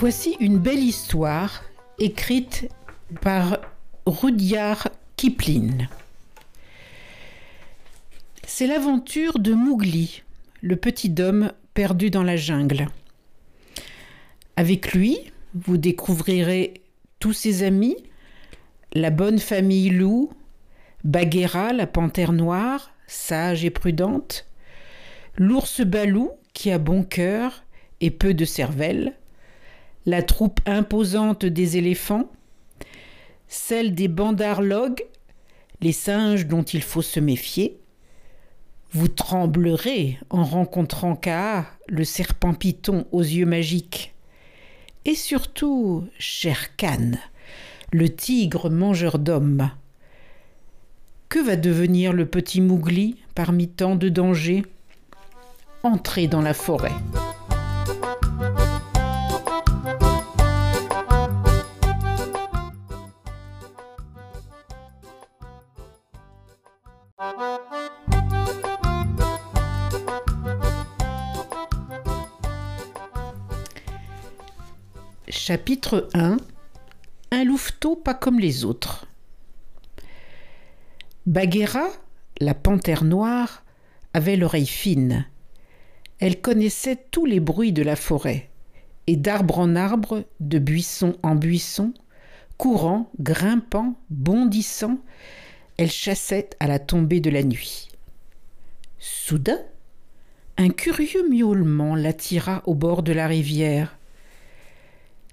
Voici une belle histoire écrite par Rudyard Kipling. C'est l'aventure de Mowgli, le petit homme perdu dans la jungle. Avec lui, vous découvrirez tous ses amis, la bonne famille loup, Bagheera, la panthère noire, sage et prudente, l'ours Balou, qui a bon cœur et peu de cervelle, la troupe imposante des éléphants, celle des bandarlogues, les singes dont il faut se méfier. Vous tremblerez en rencontrant Kaa, le serpent python aux yeux magiques. Et surtout, cher Khan, le tigre mangeur d'hommes. Que va devenir le petit Mougli parmi tant de dangers? Entrez dans la forêt. Chapitre 1 Un louveteau pas comme les autres. Bagheera, la panthère noire, avait l'oreille fine. Elle connaissait tous les bruits de la forêt, et d'arbre en arbre, de buisson en buisson, courant, grimpant, bondissant, elle chassait à la tombée de la nuit. Soudain, un curieux miaulement l'attira au bord de la rivière.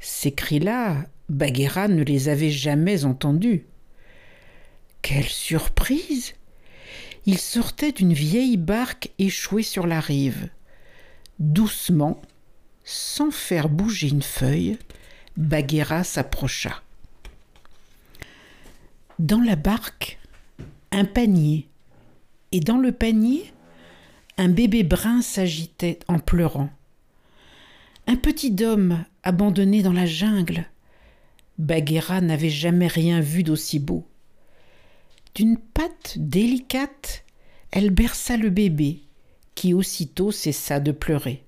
Ces cris-là, Bagheera ne les avait jamais entendus. Quelle surprise Il sortait d'une vieille barque échouée sur la rive. Doucement, sans faire bouger une feuille, Bagheera s'approcha. Dans la barque, un panier, et dans le panier, un bébé brun s'agitait en pleurant. Un petit homme abandonné dans la jungle. Bagheera n'avait jamais rien vu d'aussi beau. D'une patte délicate, elle berça le bébé, qui aussitôt cessa de pleurer.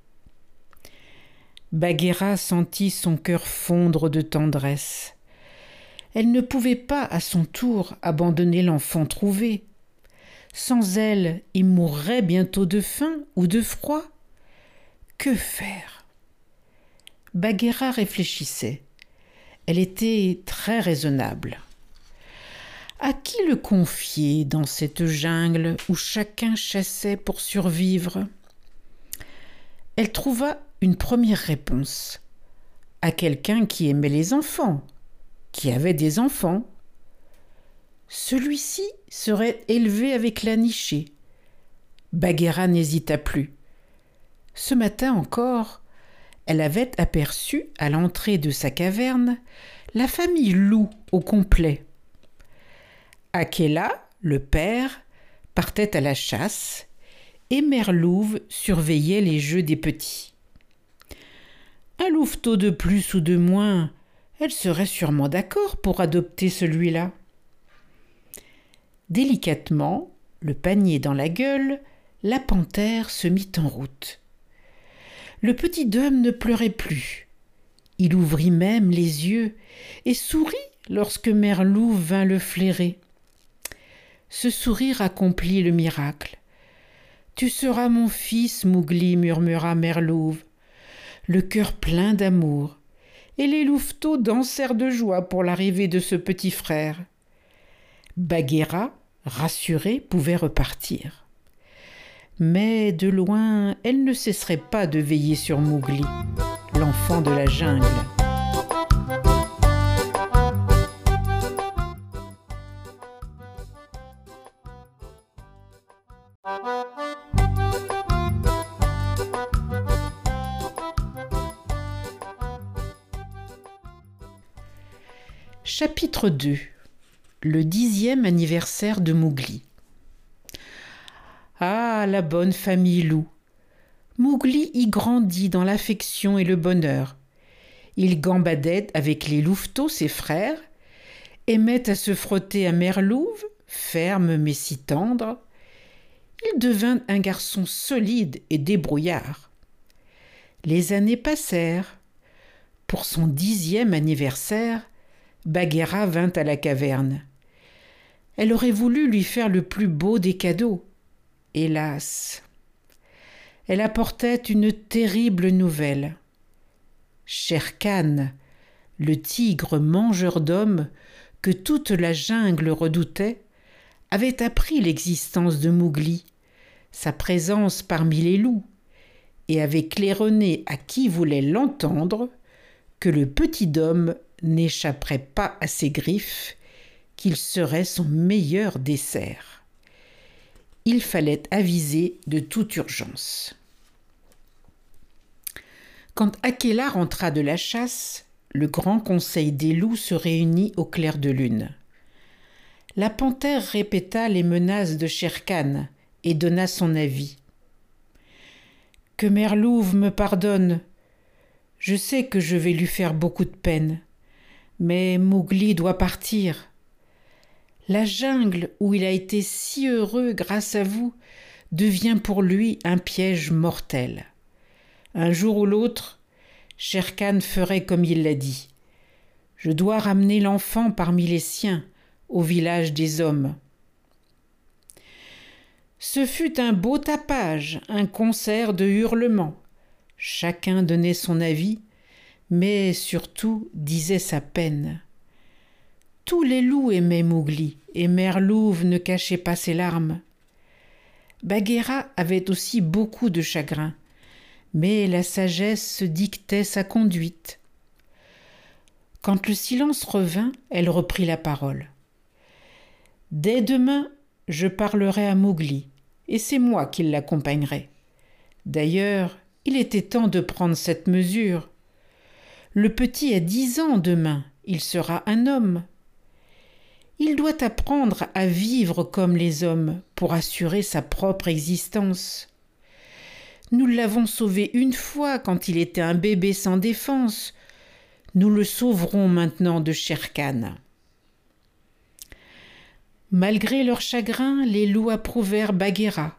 Bagheera sentit son cœur fondre de tendresse. Elle ne pouvait pas à son tour abandonner l'enfant trouvé. Sans elle, il mourrait bientôt de faim ou de froid. Que faire? Bagheera réfléchissait. Elle était très raisonnable. À qui le confier dans cette jungle où chacun chassait pour survivre? Elle trouva une première réponse. À quelqu'un qui aimait les enfants, qui avait des enfants. Celui-ci serait élevé avec la nichée. Bagheera n'hésita plus. Ce matin encore, elle avait aperçu à l'entrée de sa caverne la famille loup au complet. Akela, le père, partait à la chasse et Merlouve surveillait les jeux des petits. Un louveteau de plus ou de moins, elle serait sûrement d'accord pour adopter celui-là. Délicatement, le panier dans la gueule, la panthère se mit en route le petit homme ne pleurait plus. Il ouvrit même les yeux et sourit lorsque Mère Louve vint le flairer. Ce sourire accomplit le miracle. Tu seras mon fils, Mougli, murmura Mère Louve, le cœur plein d'amour. Et les louveteaux dansèrent de joie pour l'arrivée de ce petit frère. Bagheera, rassurée, pouvait repartir mais de loin elle ne cesserait pas de veiller sur Mowgli, l'enfant de la jungle. Chapitre 2 Le dixième anniversaire de Mowgli ah, la bonne famille loup. Mowgli y grandit dans l'affection et le bonheur. Il gambadait avec les louveteaux, ses frères, aimait à se frotter à Merlouve, ferme mais si tendre. Il devint un garçon solide et débrouillard. Les années passèrent. pour son dixième anniversaire, Bagheera vint à la caverne. Elle aurait voulu lui faire le plus beau des cadeaux. Hélas. Elle apportait une terrible nouvelle. Shere le tigre mangeur d'hommes que toute la jungle redoutait, avait appris l'existence de Mowgli, sa présence parmi les loups, et avait claironné à qui voulait l'entendre que le petit homme n'échapperait pas à ses griffes, qu'il serait son meilleur dessert. Il fallait aviser de toute urgence. Quand Akela rentra de la chasse, le grand conseil des loups se réunit au clair de lune. La panthère répéta les menaces de Sherkan et donna son avis. Que Merlouve me pardonne. Je sais que je vais lui faire beaucoup de peine. Mais Mowgli doit partir. La jungle où il a été si heureux grâce à vous devient pour lui un piège mortel. Un jour ou l'autre, Sherkan ferait comme il l'a dit. Je dois ramener l'enfant parmi les siens, au village des hommes. Ce fut un beau tapage, un concert de hurlements. Chacun donnait son avis, mais surtout disait sa peine. Tous les loups aimaient Mowgli, et Merlouve ne cachait pas ses larmes. Bagheera avait aussi beaucoup de chagrin, mais la sagesse dictait sa conduite. Quand le silence revint, elle reprit la parole. Dès demain, je parlerai à Mowgli, et c'est moi qui l'accompagnerai. D'ailleurs, il était temps de prendre cette mesure. Le petit a dix ans demain, il sera un homme. Il doit apprendre à vivre comme les hommes pour assurer sa propre existence. Nous l'avons sauvé une fois quand il était un bébé sans défense. Nous le sauverons maintenant de Sherkan. Malgré leur chagrin, les loups approuvèrent Bagheera,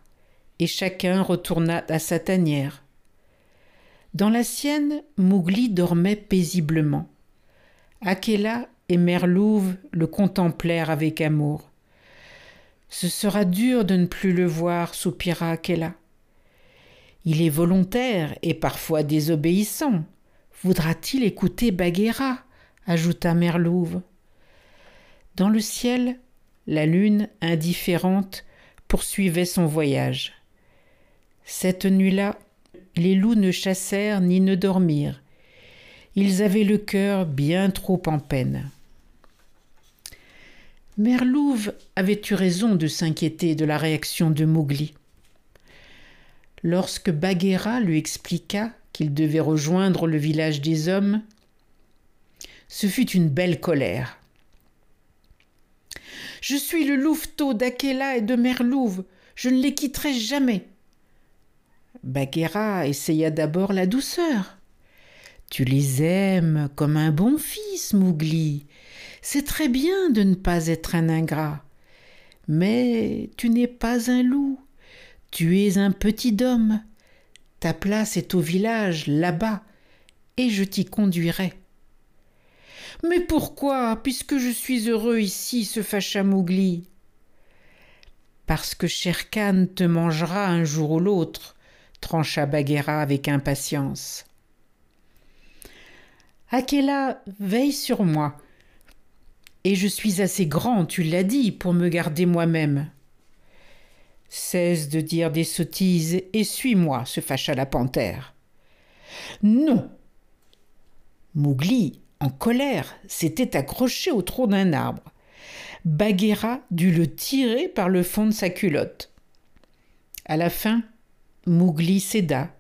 et chacun retourna à sa tanière. Dans la sienne, Mowgli dormait paisiblement. Akela et Merlouve le contemplèrent avec amour. Ce sera dur de ne plus le voir, soupira Akela. Il est volontaire et parfois désobéissant. Voudra-t-il écouter Bagheera? ajouta Merlouve. Dans le ciel, la lune, indifférente, poursuivait son voyage. Cette nuit-là, les loups ne chassèrent ni ne dormirent. Ils avaient le cœur bien trop en peine. Merlouve avait eu raison de s'inquiéter de la réaction de Mowgli? Lorsque Bagheera lui expliqua qu'il devait rejoindre le village des hommes, ce fut une belle colère. Je suis le louveteau d'Akela et de Merlouve. Je ne les quitterai jamais. Bagheera essaya d'abord la douceur. Tu les aimes comme un bon fils, Mowgli. C'est très bien de ne pas être un ingrat. Mais tu n'es pas un loup. Tu es un petit homme. Ta place est au village, là-bas, et je t'y conduirai. Mais pourquoi, puisque je suis heureux ici, se fâcha Mowgli Parce que Sherkan te mangera un jour ou l'autre, trancha Bagheera avec impatience. Akela veille sur moi, et je suis assez grand, tu l'as dit, pour me garder moi-même. Cesse de dire des sottises et suis-moi, se fâcha la panthère. Non. Mowgli en colère, s'était accroché au tronc d'un arbre. Bagheera dut le tirer par le fond de sa culotte. À la fin, Mowgli céda,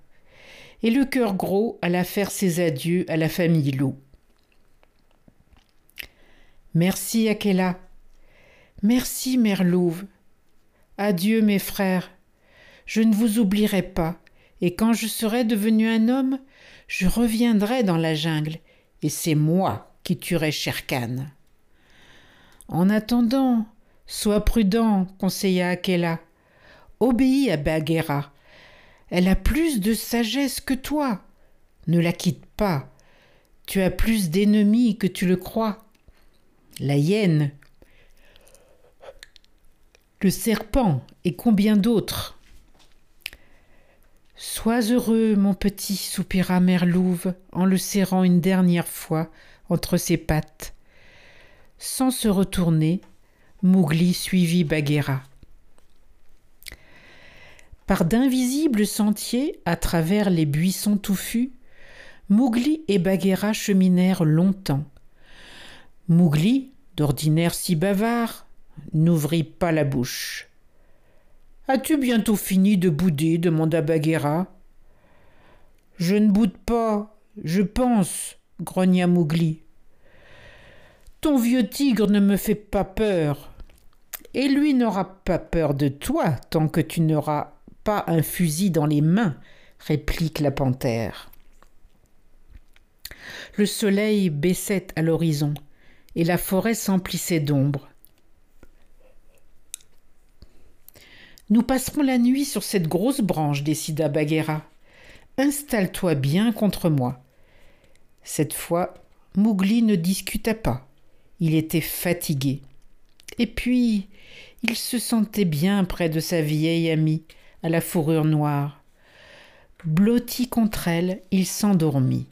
et le cœur gros alla faire ses adieux à la famille loup. Merci, Akela. Merci, Mère Louve. Adieu, mes frères. Je ne vous oublierai pas, et quand je serai devenu un homme, je reviendrai dans la jungle et c'est moi qui tuerai Sherkan. En attendant, sois prudent, conseilla Akela. Obéis à Bagheera. Elle a plus de sagesse que toi. Ne la quitte pas. Tu as plus d'ennemis que tu le crois. La hyène, le serpent et combien d'autres? Sois heureux, mon petit, soupira Merlouve en le serrant une dernière fois entre ses pattes. Sans se retourner, Mougli suivit Bagheera. Par d'invisibles sentiers, à travers les buissons touffus, Mougli et Bagheera cheminèrent longtemps. Mougli, d'ordinaire si bavard, n'ouvrit pas la bouche. As-tu bientôt fini de bouder? demanda Bagheera. Je ne boude pas, je pense, grogna Mougli. Ton vieux tigre ne me fait pas peur. Et lui n'aura pas peur de toi tant que tu n'auras pas un fusil dans les mains, réplique la panthère. Le soleil baissait à l'horizon et la forêt s'emplissait d'ombre. Nous passerons la nuit sur cette grosse branche, décida Bagheera. Installe-toi bien contre moi. Cette fois, Mougli ne discuta pas. Il était fatigué. Et puis, il se sentait bien près de sa vieille amie, à la fourrure noire. Blotti contre elle, il s'endormit.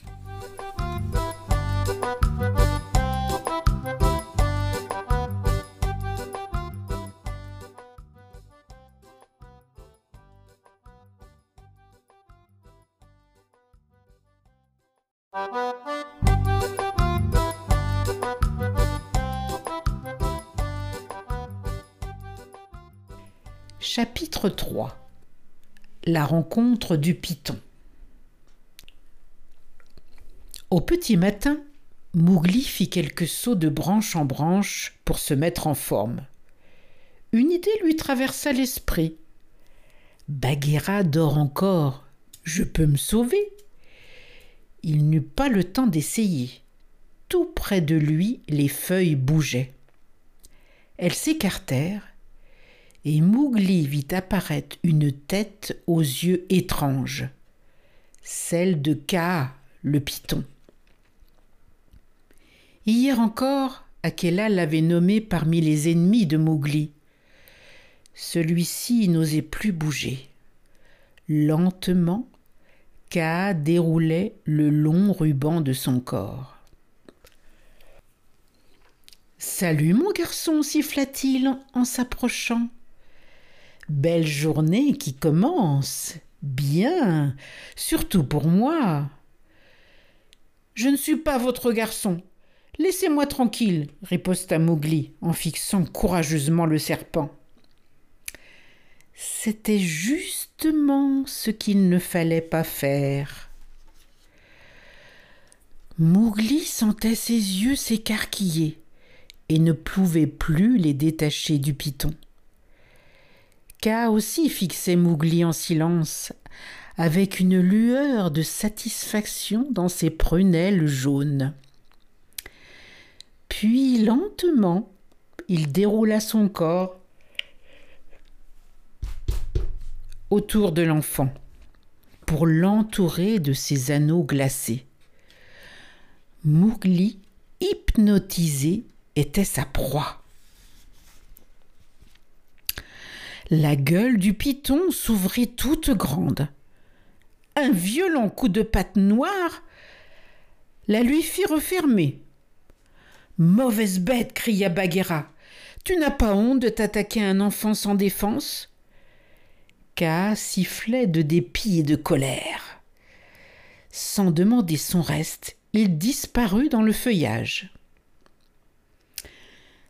Chapitre 3 La rencontre du python Au petit matin, Mougli fit quelques sauts de branche en branche pour se mettre en forme. Une idée lui traversa l'esprit. Bagheera dort encore. Je peux me sauver. Il n'eut pas le temps d'essayer. Tout près de lui, les feuilles bougeaient. Elles s'écartèrent et Mougli vit apparaître une tête aux yeux étranges, celle de Kaa, le python. Hier encore, Akela l'avait nommé parmi les ennemis de Mougli. Celui-ci n'osait plus bouger. Lentement, Déroulait le long ruban de son corps. Salut mon garçon, siffla-t-il en s'approchant. Belle journée qui commence. Bien, surtout pour moi. Je ne suis pas votre garçon. Laissez-moi tranquille, riposta Mowgli en fixant courageusement le serpent. C'était justement ce qu'il ne fallait pas faire. Mowgli sentait ses yeux s'écarquiller et ne pouvait plus les détacher du python. Ka aussi fixait Mowgli en silence, avec une lueur de satisfaction dans ses prunelles jaunes. Puis lentement, il déroula son corps autour de l'enfant pour l'entourer de ses anneaux glacés. Mowgli, hypnotisé, était sa proie. La gueule du python s'ouvrit toute grande. Un violent coup de patte noire la lui fit refermer. Mauvaise bête, cria Bagheera. Tu n'as pas honte de t'attaquer à un enfant sans défense? Sifflait de dépit et de colère. Sans demander son reste, il disparut dans le feuillage.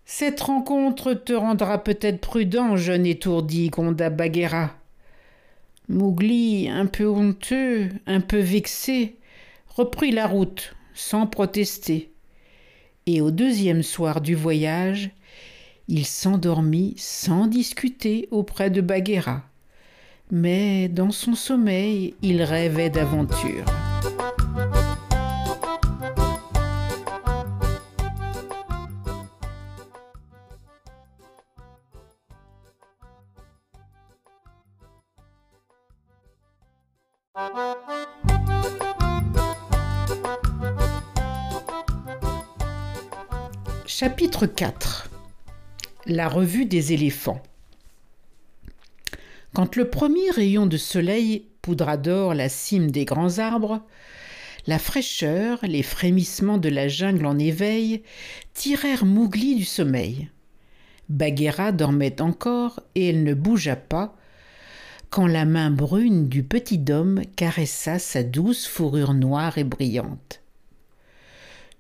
Cette rencontre te rendra peut-être prudent, jeune étourdi, gronda Bagheera. Mowgli, un peu honteux, un peu vexé, reprit la route, sans protester. Et au deuxième soir du voyage, il s'endormit sans discuter auprès de Bagheera. Mais dans son sommeil, il rêvait d'aventure. Chapitre 4 La revue des éléphants Quand le premier rayon de soleil poudra d'or la cime des grands arbres, la fraîcheur, les frémissements de la jungle en éveil tirèrent Mougli du sommeil. Bagheera dormait encore et elle ne bougea pas quand la main brune du petit homme caressa sa douce fourrure noire et brillante.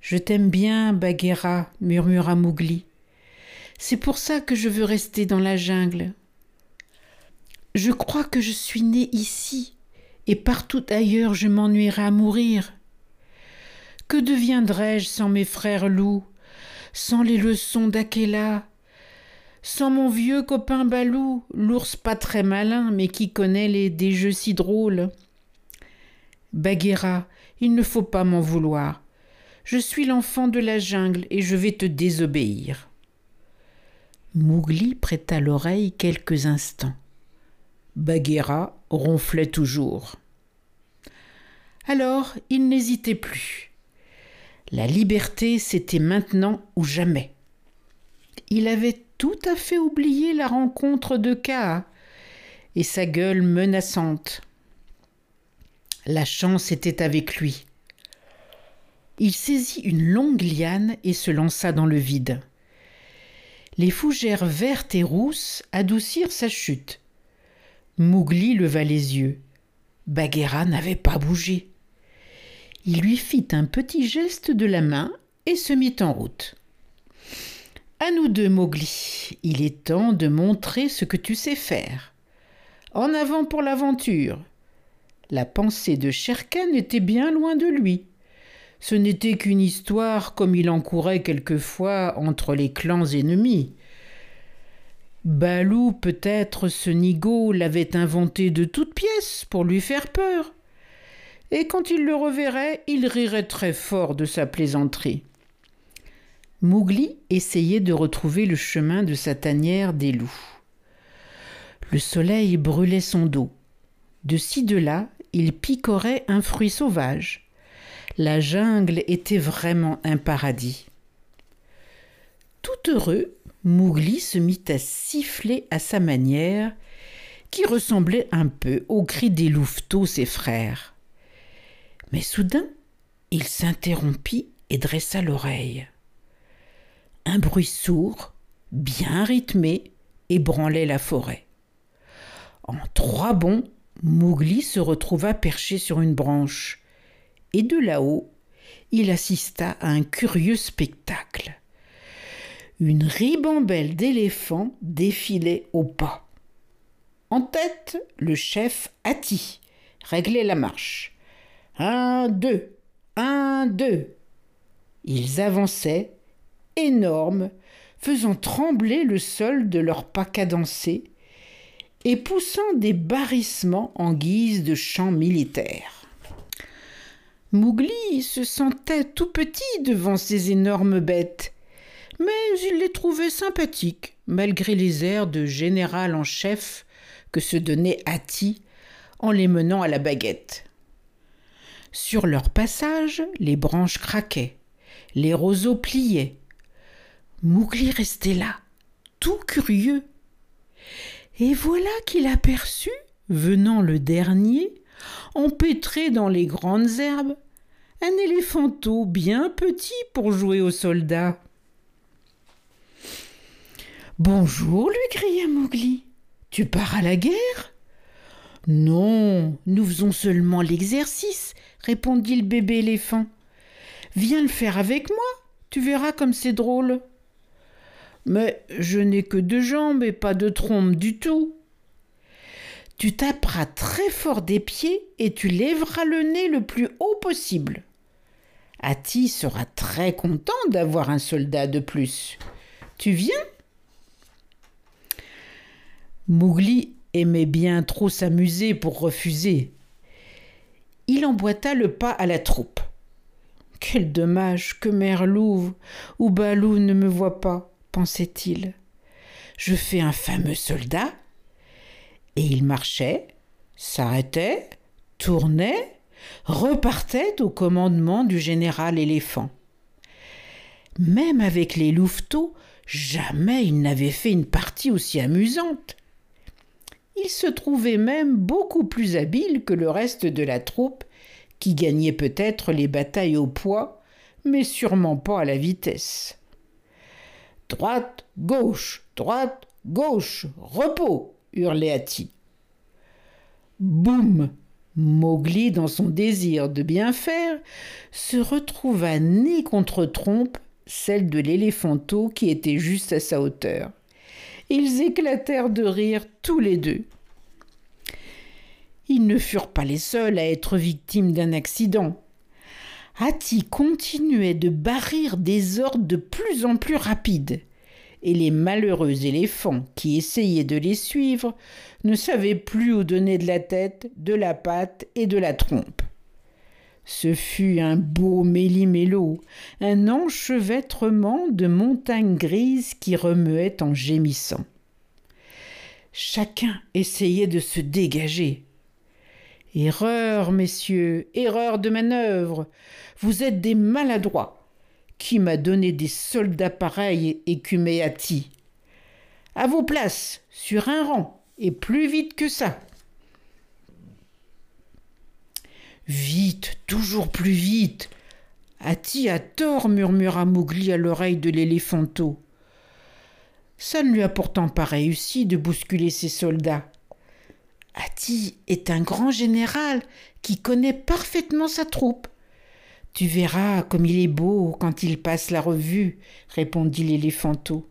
Je t'aime bien, Bagheera, murmura Mougli. C'est pour ça que je veux rester dans la jungle. Je crois que je suis né ici, et partout ailleurs je m'ennuierai à mourir. Que deviendrais-je sans mes frères loups, sans les leçons d'Akela, sans mon vieux copain Balou, l'ours pas très malin, mais qui connaît les, des jeux si drôles? Bagheera, il ne faut pas m'en vouloir. Je suis l'enfant de la jungle et je vais te désobéir. Mougli prêta l'oreille quelques instants. Bagheera ronflait toujours. Alors il n'hésitait plus. La liberté, c'était maintenant ou jamais. Il avait tout à fait oublié la rencontre de Kaa et sa gueule menaçante. La chance était avec lui. Il saisit une longue liane et se lança dans le vide. Les fougères vertes et rousses adoucirent sa chute. Mougli leva les yeux. Bagheera n'avait pas bougé. Il lui fit un petit geste de la main et se mit en route. À nous deux, Mowgli. Il est temps de montrer ce que tu sais faire. En avant pour l'aventure. La pensée de Sherkan était bien loin de lui. Ce n'était qu'une histoire comme il en courait quelquefois entre les clans ennemis. Balou, peut-être ce nigo, l'avait inventé de toutes pièces pour lui faire peur. Et quand il le reverrait, il rirait très fort de sa plaisanterie. Mougli essayait de retrouver le chemin de sa tanière des loups. Le soleil brûlait son dos. De ci de là, il picorait un fruit sauvage. La jungle était vraiment un paradis. Tout heureux, Mougli se mit à siffler à sa manière, qui ressemblait un peu au cri des louveteaux, ses frères. Mais soudain, il s'interrompit et dressa l'oreille. Un bruit sourd, bien rythmé, ébranlait la forêt. En trois bonds, Mougli se retrouva perché sur une branche et de là-haut, il assista à un curieux spectacle. Une ribambelle d'éléphants défilait au pas. En tête, le chef Hati réglait la marche. Un, deux, un, deux. Ils avançaient, énormes, faisant trembler le sol de leurs pas cadencés et poussant des barrissements en guise de chants militaires. Mougli se sentait tout petit devant ces énormes bêtes, mais il les trouvait sympathiques, malgré les airs de général en chef que se donnait Hati en les menant à la baguette. Sur leur passage, les branches craquaient, les roseaux pliaient. Mougli restait là, tout curieux. Et voilà qu'il aperçut, venant le dernier, empêtré dans les grandes herbes, un éléphanteau bien petit pour jouer aux soldats. Bonjour, lui cria Mowgli. Tu pars à la guerre? Non, nous faisons seulement l'exercice, répondit le bébé éléphant. Viens le faire avec moi, tu verras comme c'est drôle. Mais je n'ai que deux jambes et pas de trompe du tout. Tu taperas très fort des pieds et tu lèveras le nez le plus haut possible. Hati sera très content d'avoir un soldat de plus. Tu viens? Mougli aimait bien trop s'amuser pour refuser. Il emboîta le pas à la troupe. Quel dommage que Mère Louve ou Balou ne me voient pas, pensait-il. Je fais un fameux soldat. Et il marchait, s'arrêtait, tournait, repartait au commandement du général éléphant. Même avec les louveteaux, jamais il n'avait fait une partie aussi amusante. Il se trouvait même beaucoup plus habile que le reste de la troupe, qui gagnait peut-être les batailles au poids, mais sûrement pas à la vitesse. Droite, gauche, droite, gauche, repos, hurlait Hati. Boum Mowgli, dans son désir de bien faire, se retrouva nez contre trompe, celle de l'éléphanteau qui était juste à sa hauteur. Ils éclatèrent de rire tous les deux. Ils ne furent pas les seuls à être victimes d'un accident. Hati continuait de barrir des ordres de plus en plus rapides et les malheureux éléphants qui essayaient de les suivre ne savaient plus où donner de la tête, de la patte et de la trompe. Ce fut un beau méli-mélo, un enchevêtrement de montagnes grises qui remuaient en gémissant. Chacun essayait de se dégager. Erreur, messieurs, erreur de manœuvre. Vous êtes des maladroits. Qui m'a donné des soldats pareils Hati À vos places, sur un rang, et plus vite que ça. Vite, toujours plus vite. Hati a tort, murmura Mowgli à l'oreille de l'éléphanteau. Ça ne lui a pourtant pas réussi de bousculer ses soldats. Hati est un grand général qui connaît parfaitement sa troupe. Tu verras comme il est beau quand il passe la revue, répondit l'éléphanteau.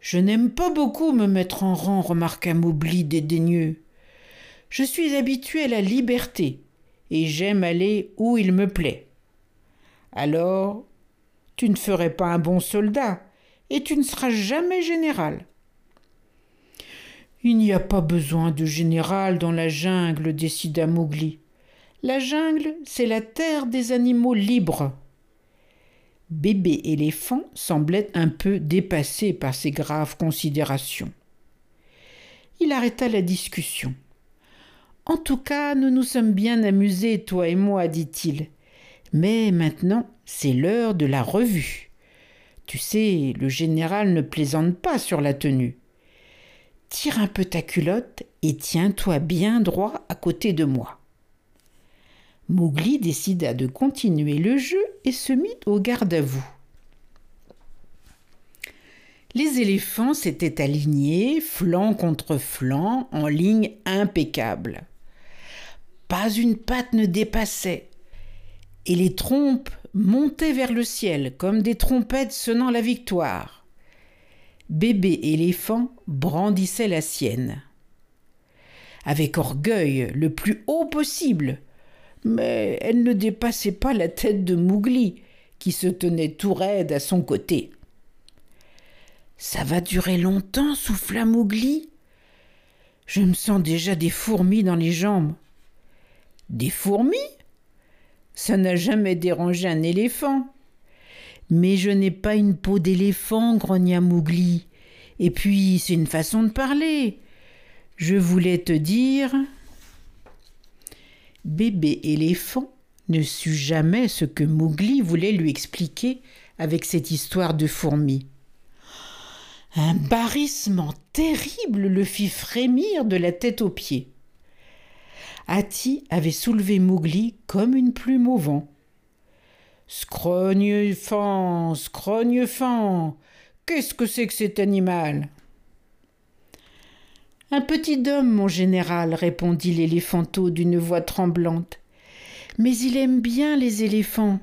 Je n'aime pas beaucoup me mettre en rang, remarqua Mowgli dédaigneux. Je suis habitué à la liberté, et j'aime aller où il me plaît. Alors, tu ne ferais pas un bon soldat, et tu ne seras jamais général. Il n'y a pas besoin de général dans la jungle, décida Mowgli. La jungle, c'est la terre des animaux libres. Bébé éléphant semblait un peu dépassé par ces graves considérations. Il arrêta la discussion. En tout cas, nous nous sommes bien amusés, toi et moi, dit-il. Mais maintenant, c'est l'heure de la revue. Tu sais, le général ne plaisante pas sur la tenue. Tire un peu ta culotte et tiens-toi bien droit à côté de moi. Mowgli décida de continuer le jeu et se mit au garde à vous. Les éléphants s'étaient alignés, flanc contre flanc, en ligne impeccable. Pas une patte ne dépassait, et les trompes montaient vers le ciel comme des trompettes sonnant la victoire. Bébé éléphant brandissait la sienne. Avec orgueil, le plus haut possible, mais elle ne dépassait pas la tête de Mowgli, qui se tenait tout raide à son côté. Ça va durer longtemps, souffla Mowgli. Je me sens déjà des fourmis dans les jambes. Des fourmis Ça n'a jamais dérangé un éléphant. Mais je n'ai pas une peau d'éléphant, grogna Mowgli. Et puis, c'est une façon de parler. Je voulais te dire bébé éléphant ne sut jamais ce que Mowgli voulait lui expliquer avec cette histoire de fourmis. Un barrissement terrible le fit frémir de la tête aux pieds. Avait soulevé Mowgli comme une plume au vent. Scrogne fan, scrogne fan, qu'est-ce que c'est que cet animal? Un petit homme, mon général, répondit l'éléphanteau d'une voix tremblante. Mais il aime bien les éléphants.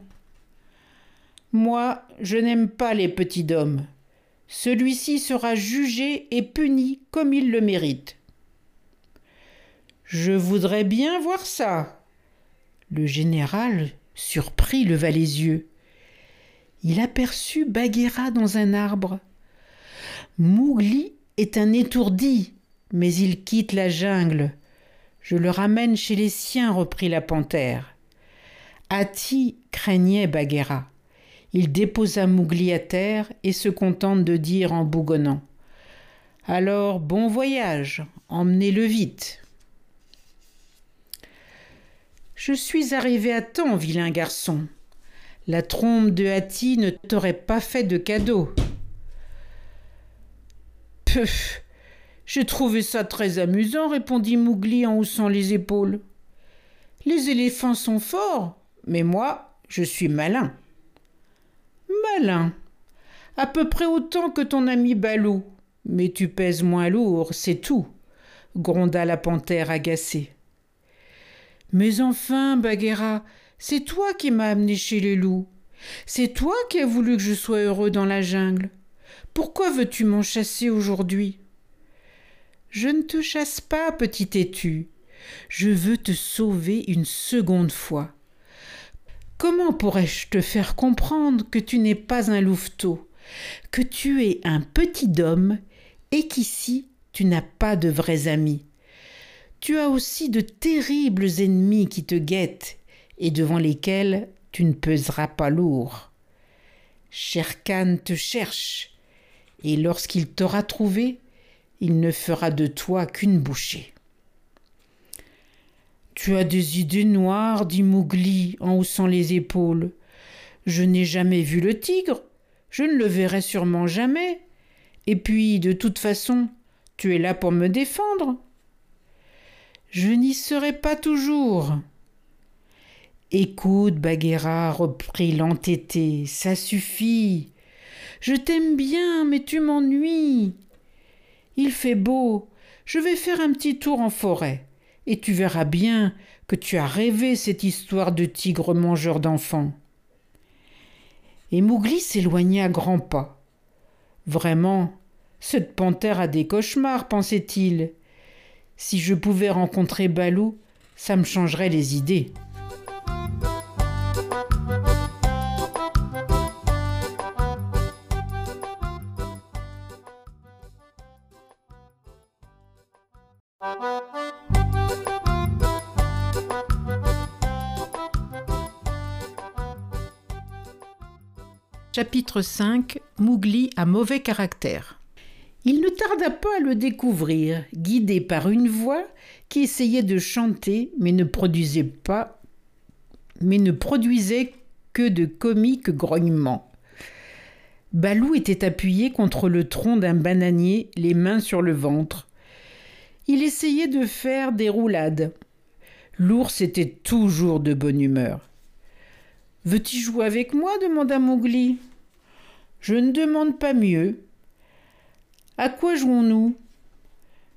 Moi, je n'aime pas les petits d'hommes. Celui-ci sera jugé et puni comme il le mérite. Je voudrais bien voir ça. Le général, surpris, leva les yeux. Il aperçut Bagheera dans un arbre. Mowgli est un étourdi, mais il quitte la jungle. Je le ramène chez les siens, reprit la panthère. Hati craignait Bagheera. Il déposa Mowgli à terre et se contente de dire en bougonnant Alors, bon voyage, emmenez-le vite. Je suis arrivé à temps, vilain garçon. La trompe de Hattie ne t'aurait pas fait de cadeau. Puf J'ai trouvé ça très amusant, répondit Mougli en haussant les épaules. Les éléphants sont forts, mais moi, je suis malin. Malin À peu près autant que ton ami Balou. Mais tu pèses moins lourd, c'est tout, gronda la panthère agacée. Mais enfin, Bagheera, c'est toi qui m'as amené chez les loups. C'est toi qui as voulu que je sois heureux dans la jungle. Pourquoi veux-tu m'en chasser aujourd'hui? Je ne te chasse pas, petit têtu. Je veux te sauver une seconde fois. Comment pourrais-je te faire comprendre que tu n'es pas un louveteau, que tu es un petit homme et qu'ici tu n'as pas de vrais amis? Tu as aussi de terribles ennemis qui te guettent et devant lesquels tu ne peseras pas lourd. Sherkan te cherche, et lorsqu'il t'aura trouvé, il ne fera de toi qu'une bouchée. Tu as des idées noires, dit Mowgli en haussant les épaules. Je n'ai jamais vu le tigre, je ne le verrai sûrement jamais. Et puis, de toute façon, tu es là pour me défendre. Je n'y serai pas toujours. Écoute, Bagheera, reprit l'entêté, ça suffit. Je t'aime bien, mais tu m'ennuies. Il fait beau, je vais faire un petit tour en forêt, et tu verras bien que tu as rêvé cette histoire de tigre mangeur d'enfants. Et Mowgli s'éloigna à grands pas. Vraiment, cette panthère a des cauchemars, pensait-il. Si je pouvais rencontrer Balou, ça me changerait les idées. Chapitre 5 Mougli a mauvais caractère. Il ne tarda pas à le découvrir, guidé par une voix qui essayait de chanter mais ne produisait pas mais ne produisait que de comiques grognements. Balou était appuyé contre le tronc d'un bananier, les mains sur le ventre. Il essayait de faire des roulades. L'ours était toujours de bonne humeur. Veux-tu jouer avec moi? demanda Mowgli. Je ne demande pas mieux. À quoi jouons-nous?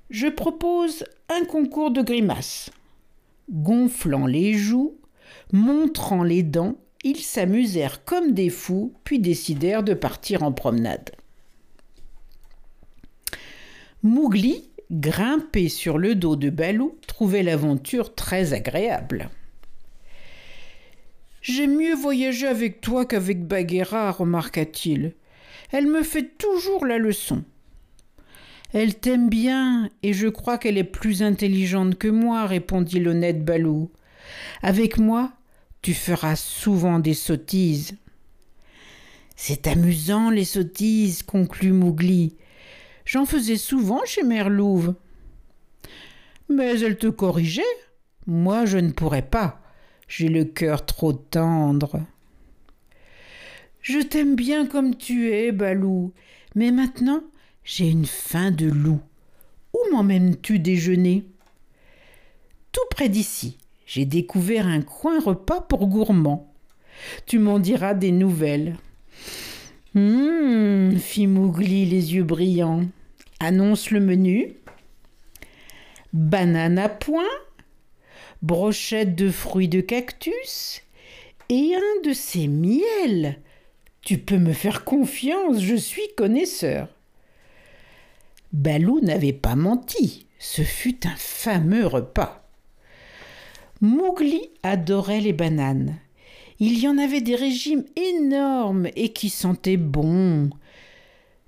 Je propose un concours de grimaces. Gonflant les joues, montrant les dents, ils s'amusèrent comme des fous, puis décidèrent de partir en promenade. Mowgli, grimpé sur le dos de Balou, trouvait l'aventure très agréable. J'aime mieux voyager avec toi qu'avec Bagheera, remarqua-t-il. Elle me fait toujours la leçon. Elle t'aime bien, et je crois qu'elle est plus intelligente que moi, répondit l'honnête Balou. Avec moi, tu feras souvent des sottises. C'est amusant, les sottises, conclut Mougli. J'en faisais souvent chez Mère Louve. Mais elle te corrigeait. Moi, je ne pourrais pas. J'ai le cœur trop tendre. Je t'aime bien comme tu es, Balou, mais maintenant j'ai une faim de loup. Où m'emmènes-tu déjeuner? Tout près d'ici. J'ai découvert un coin repas pour gourmands. Tu m'en diras des nouvelles. Hum, fit Mougli les yeux brillants. Annonce le menu. Banane à point, brochette de fruits de cactus et un de ces miels. Tu peux me faire confiance, je suis connaisseur. Balou n'avait pas menti, ce fut un fameux repas. Mougli adorait les bananes. Il y en avait des régimes énormes et qui sentaient bon.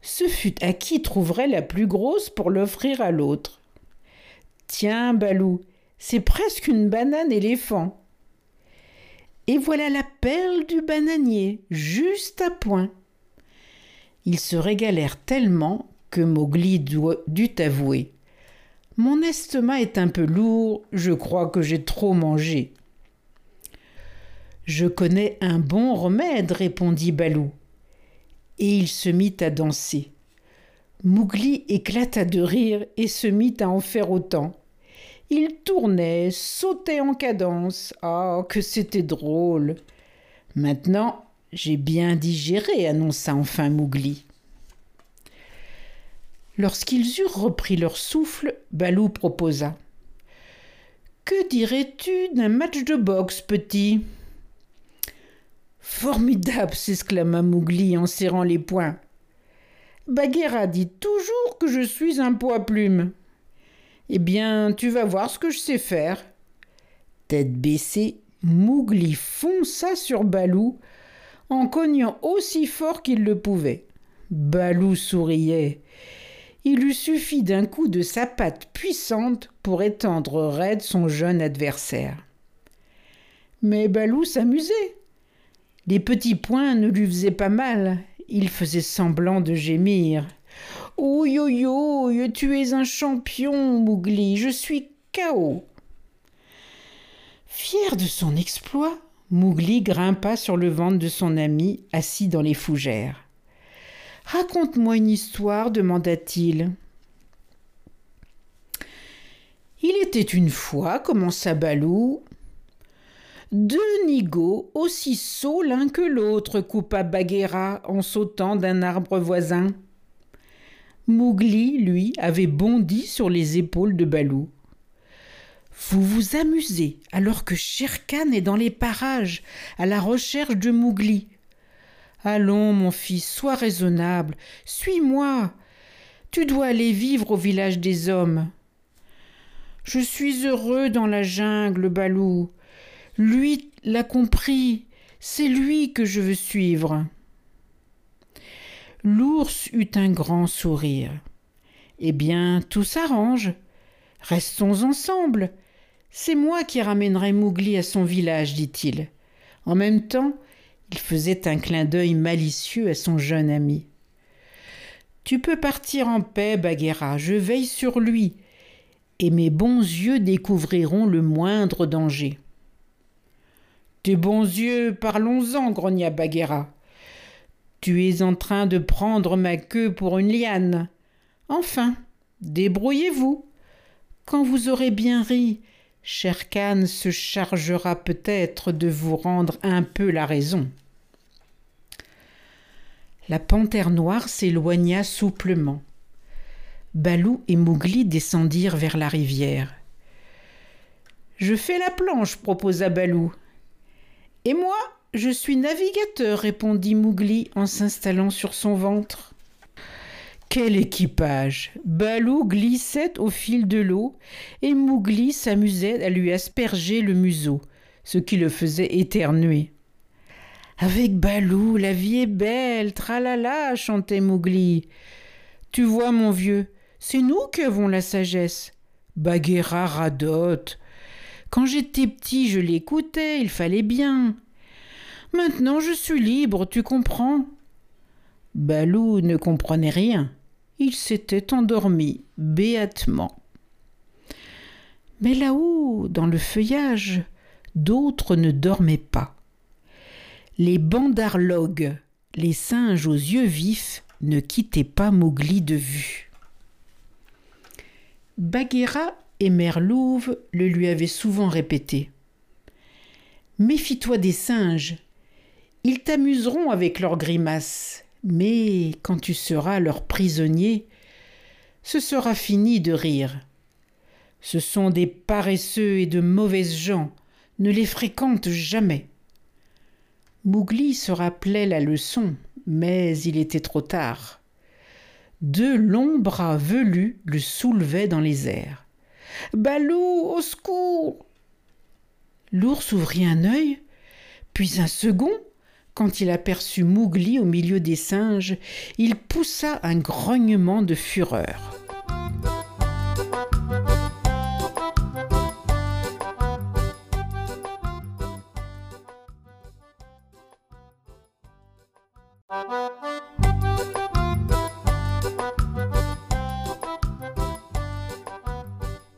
Ce fut à qui trouverait la plus grosse pour l'offrir à l'autre. Tiens, Balou, c'est presque une banane éléphant. Et voilà la perle du bananier, juste à point. Ils se régalèrent tellement que Mowgli dut avouer. Mon estomac est un peu lourd, je crois que j'ai trop mangé. Je connais un bon remède, répondit Balou. Et il se mit à danser. Mougli éclata de rire et se mit à en faire autant. Il tournait, sautait en cadence. Ah, que c'était drôle. Maintenant, j'ai bien digéré, annonça enfin Mougli. Lorsqu'ils eurent repris leur souffle, Balou proposa. Que dirais-tu d'un match de boxe, petit? Formidable s'exclama Mougli en serrant les poings. Bagheera dit toujours que je suis un poids plume. Eh bien, tu vas voir ce que je sais faire. Tête baissée, Mougli fonça sur Balou en cognant aussi fort qu'il le pouvait. Balou souriait. Il eût suffi d'un coup de sa patte puissante pour étendre raide son jeune adversaire. Mais Balou s'amusait. Les petits poings ne lui faisaient pas mal. Il faisait semblant de gémir. Oh yo yo, tu es un champion, Mougli, je suis KO. Fier de son exploit, Mougli grimpa sur le ventre de son ami assis dans les fougères. Raconte-moi une histoire, demanda-t-il. Il était une fois, commença Balou, deux nigauds aussi sots l'un que l'autre, coupa Bagheera en sautant d'un arbre voisin. Mougli, lui, avait bondi sur les épaules de Balou. Vous vous amusez alors que Sherkan est dans les parages, à la recherche de Mougli. Allons, mon fils, sois raisonnable, suis-moi. Tu dois aller vivre au village des hommes. Je suis heureux dans la jungle, Balou. Lui l'a compris, c'est lui que je veux suivre. L'ours eut un grand sourire. Eh bien, tout s'arrange. Restons ensemble. C'est moi qui ramènerai Mougli à son village, dit-il. En même temps, il faisait un clin d'œil malicieux à son jeune ami. Tu peux partir en paix, Bagheera, je veille sur lui, et mes bons yeux découvriront le moindre danger. Tes bons yeux, parlons-en, grogna Bagheera. Tu es en train de prendre ma queue pour une liane. Enfin, débrouillez-vous. Quand vous aurez bien ri, Sherkan se chargera peut-être de vous rendre un peu la raison. La panthère noire s'éloigna souplement. Balou et Mougli descendirent vers la rivière. Je fais la planche, proposa Balou. Et moi, je suis navigateur, répondit Mougli en s'installant sur son ventre. Quel équipage? Balou glissait au fil de l'eau et Mougli s'amusait à lui asperger le museau, ce qui le faisait éternuer. Avec Balou, la vie est belle, tralala, chantait Mougli. Tu vois, mon vieux, c'est nous qui avons la sagesse. Bagheera radote. Quand j'étais petit, je l'écoutais, il fallait bien. Maintenant, je suis libre, tu comprends? Balou ne comprenait rien. Il s'était endormi béatement. Mais là-haut, dans le feuillage, d'autres ne dormaient pas. Les bandarlogues, les singes aux yeux vifs, ne quittaient pas Mowgli de vue. Bagheera et Merlouve le lui avaient souvent répété. Méfie-toi des singes. Ils t'amuseront avec leurs grimaces, mais quand tu seras leur prisonnier, ce sera fini de rire. Ce sont des paresseux et de mauvaises gens, ne les fréquente jamais. Mougli se rappelait la leçon, mais il était trop tard. Deux longs bras velus le soulevaient dans les airs. Balou, au secours L'ours ouvrit un œil, puis un second. Quand il aperçut Mougli au milieu des singes, il poussa un grognement de fureur.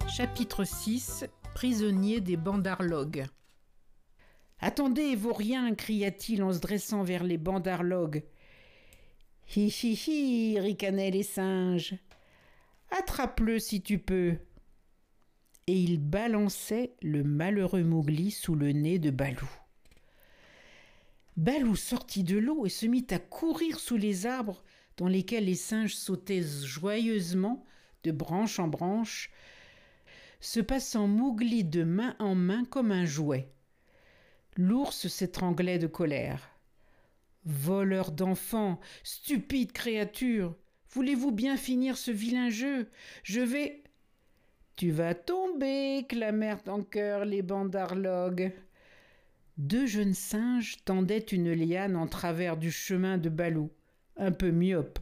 Chapitre 6 Prisonnier des bandarlogues Attendez, vaurien cria-t-il en se dressant vers les bandarlogues. Hi hi hi ricanaient les singes. Attrape-le si tu peux. Et il balançait le malheureux Mowgli sous le nez de Balou. Balou sortit de l'eau et se mit à courir sous les arbres dans lesquels les singes sautaient joyeusement de branche en branche, se passant Mowgli de main en main comme un jouet. L'ours s'étranglait de colère. Voleur d'enfants, stupide créature, voulez-vous bien finir ce vilain jeu? Je vais. Tu vas tomber, clamèrent en chœur les bandarlogues. Deux jeunes singes tendaient une liane en travers du chemin de Balou, un peu myope.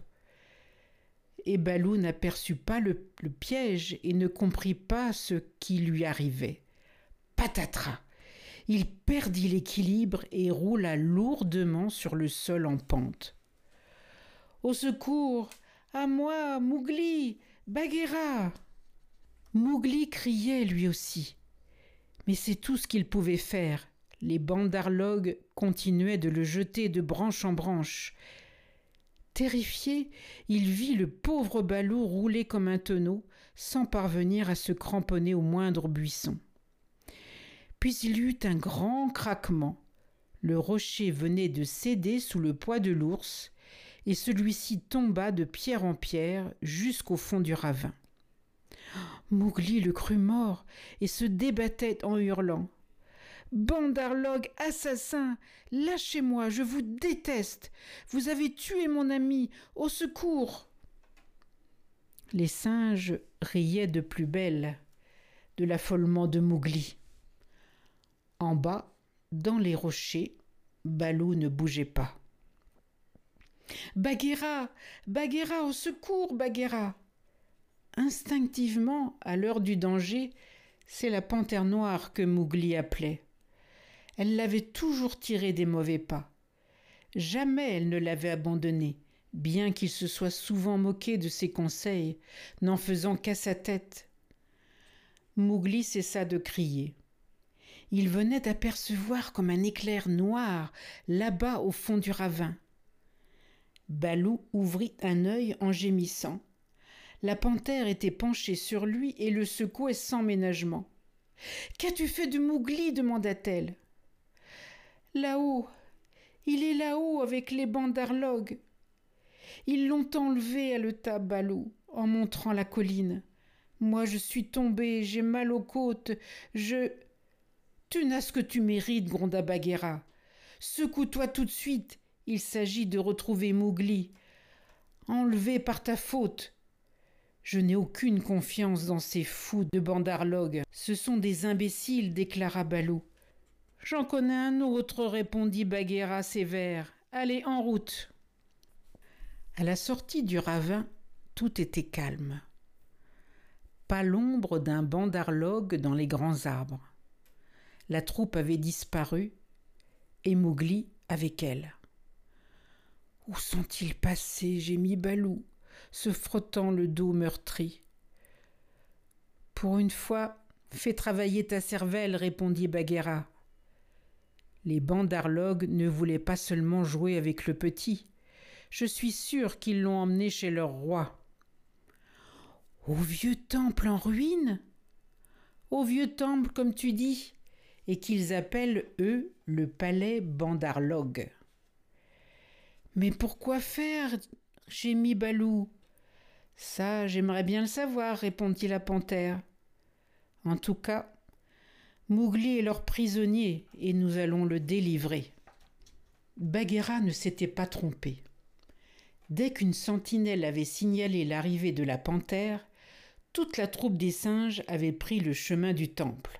Et Balou n'aperçut pas le, le, piège et ne comprit pas ce qui lui arrivait. Patatras il perdit l'équilibre et roula lourdement sur le sol en pente. Au secours À moi Mougli Bagheera Mougli criait lui aussi. Mais c'est tout ce qu'il pouvait faire. Les bandarlogues continuaient de le jeter de branche en branche. Terrifié, il vit le pauvre Balou rouler comme un tonneau, sans parvenir à se cramponner au moindre buisson. Puis il eut un grand craquement. Le rocher venait de céder sous le poids de l'ours, et celui-ci tomba de pierre en pierre jusqu'au fond du ravin. Mowgli le crut mort et se débattait en hurlant. Bandarlog, assassin, lâchez-moi, je vous déteste. Vous avez tué mon ami, au secours. Les singes riaient de plus belle de l'affolement de Mowgli. En bas, dans les rochers, Balou ne bougeait pas. Bagheera Bagheera Au secours, Bagheera Instinctivement, à l'heure du danger, c'est la panthère noire que Mowgli appelait. Elle l'avait toujours tiré des mauvais pas. Jamais elle ne l'avait abandonné, bien qu'il se soit souvent moqué de ses conseils, n'en faisant qu'à sa tête. Mowgli cessa de crier il venait d'apercevoir comme un éclair noir là-bas au fond du ravin. Balou ouvrit un œil en gémissant. La panthère était penchée sur lui et le secouait sans ménagement. Qu'as-tu fait de Mougli demanda-t-elle. Là-haut, il est là-haut avec les bandarlogues. Ils l'ont enlevé, à l'état Balou, en montrant la colline. Moi je suis tombée, j'ai mal aux côtes, je. Tu n'as ce que tu mérites, gronda Bagheera. Secoue-toi tout de suite. Il s'agit de retrouver Mowgli. Enlevé par ta faute. Je n'ai aucune confiance dans ces fous de Bandarlog. Ce sont des imbéciles, déclara Balou. J'en connais un autre, répondit Bagheera sévère. Allez, en route. À la sortie du ravin, tout était calme. Pas l'ombre d'un bandarlogue dans les grands arbres la troupe avait disparu et Mowgli avec elle. Où sont-ils passés gémit Balou, se frottant le dos meurtri. Pour une fois, fais travailler ta cervelle, répondit Bagheera. Les bandarlogues ne voulaient pas seulement jouer avec le petit. Je suis sûr qu'ils l'ont emmené chez leur roi. Au vieux temple en ruine? Au vieux temple, comme tu dis? Et qu'ils appellent, eux, le palais Bandarlog. Mais pourquoi faire gémit Balou? Ça, j'aimerais bien le savoir, répondit la panthère. En tout cas, Mowgli est leur prisonnier et nous allons le délivrer. Bagheera ne s'était pas trompé. Dès qu'une sentinelle avait signalé l'arrivée de la panthère, toute la troupe des singes avait pris le chemin du temple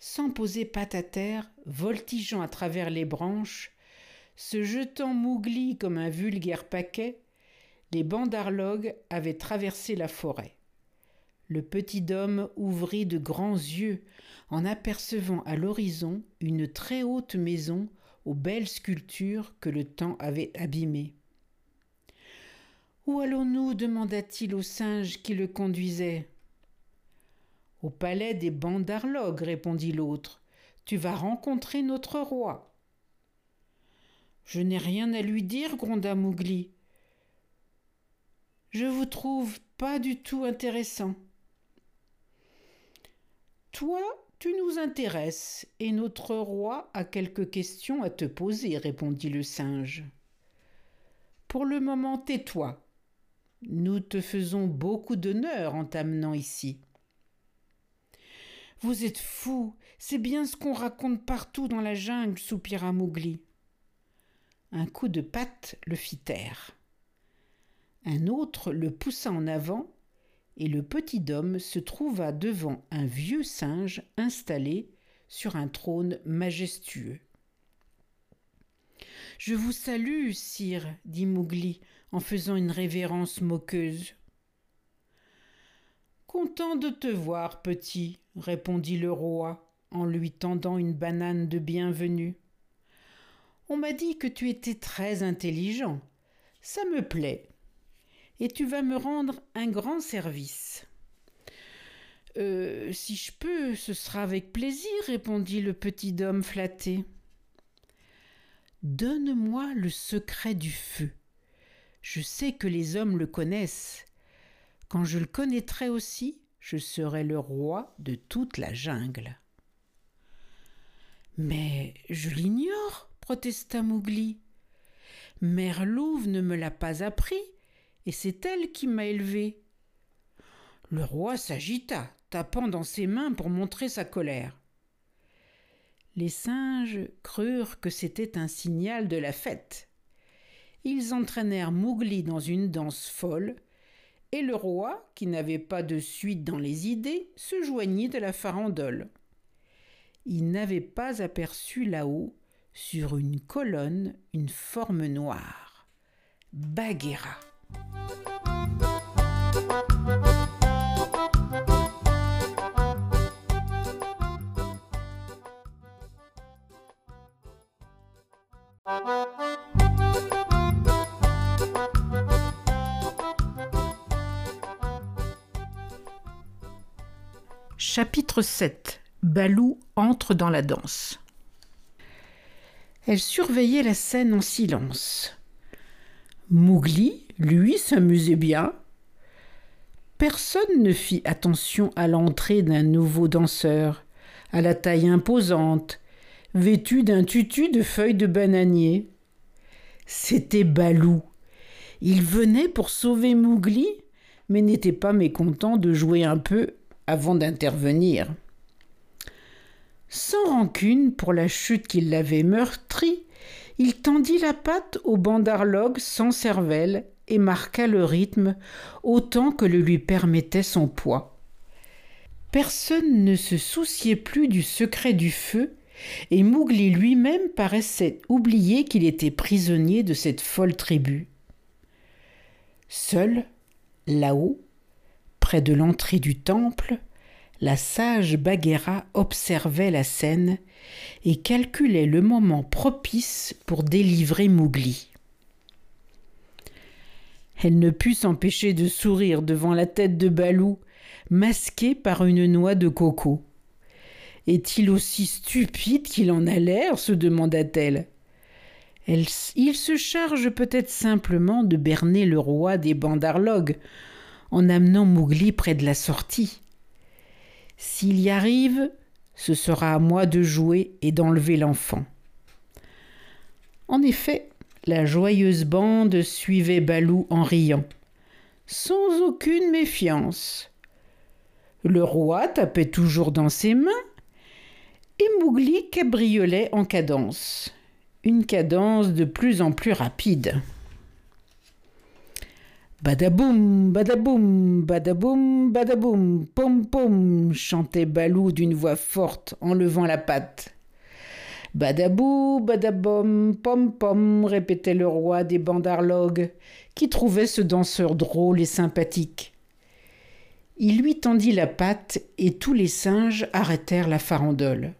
sans poser patte à terre, voltigeant à travers les branches, se jetant Mougli comme un vulgaire paquet, les bandarlogues avaient traversé la forêt. Le petit homme ouvrit de grands yeux en apercevant à l'horizon une très haute maison aux belles sculptures que le temps avait abîmées. Où allons-nous? demanda-t-il au singe qui le conduisait. Au palais des Bandarlogues, répondit l'autre. tu vas rencontrer notre roi. Je n'ai rien à lui dire, gronda Mougli. Je vous trouve pas du tout intéressant. Toi, tu nous intéresses, et notre roi a quelques questions à te poser, répondit le singe. Pour le moment, tais-toi. Nous te faisons beaucoup d'honneur en t'amenant ici. Vous êtes fou, c'est bien ce qu'on raconte partout dans la jungle, soupira Mougli. Un coup de patte le fit taire. Un autre le poussa en avant, et le petit homme se trouva devant un vieux singe installé sur un trône majestueux. Je vous salue, sire, dit Mougli en faisant une révérence moqueuse. Content de te voir, petit, répondit le roi en lui tendant une banane de bienvenue. On m'a dit que tu étais très intelligent. Ça me plaît. Et tu vas me rendre un grand service. Euh, si je peux, ce sera avec plaisir, répondit le petit homme flatté. Donne-moi le secret du feu. Je sais que les hommes le connaissent. Quand je le connaîtrai aussi, je serai le roi de toute la jungle. Mais je l'ignore, protesta Mowgli. Mère Louve ne me l'a pas appris, et c'est elle qui m'a élevé. Le roi s'agita, tapant dans ses mains pour montrer sa colère. Les singes crurent que c'était un signal de la fête. Ils entraînèrent Mowgli dans une danse folle, et le roi, qui n'avait pas de suite dans les idées, se joignit à la farandole. Il n'avait pas aperçu là-haut, sur une colonne, une forme noire. Bagheera. Chapitre 7 Balou entre dans la danse. Elle surveillait la scène en silence. Mougli, lui, s'amusait bien. Personne ne fit attention à l'entrée d'un nouveau danseur, à la taille imposante, vêtu d'un tutu de feuilles de bananier. C'était Balou. Il venait pour sauver Mougli, mais n'était pas mécontent de jouer un peu avant d'intervenir. Sans rancune pour la chute qui l'avait meurtri, il tendit la patte au bandarlogue sans cervelle et marqua le rythme autant que le lui permettait son poids. Personne ne se souciait plus du secret du feu, et Mougli lui-même paraissait oublier qu'il était prisonnier de cette folle tribu. Seul, là-haut, De l'entrée du temple, la sage Bagheera observait la scène et calculait le moment propice pour délivrer Mowgli. Elle ne put s'empêcher de sourire devant la tête de Balou, masquée par une noix de coco. Est-il aussi stupide qu'il en a l'air se demanda-t-elle. il se charge peut-être simplement de berner le roi des bandarlogues en amenant Mowgli près de la sortie. S'il y arrive, ce sera à moi de jouer et d'enlever l'enfant. En effet, la joyeuse bande suivait Balou en riant, sans aucune méfiance. Le roi tapait toujours dans ses mains et Mowgli cabriolait en cadence, une cadence de plus en plus rapide. Badaboum, badaboum, badaboum, badaboum, pom pom, chantait Balou d'une voix forte en levant la patte. Badabou, badaboum, pom pom, répétait le roi des bandarlogues, qui trouvait ce danseur drôle et sympathique. Il lui tendit la patte et tous les singes arrêtèrent la farandole.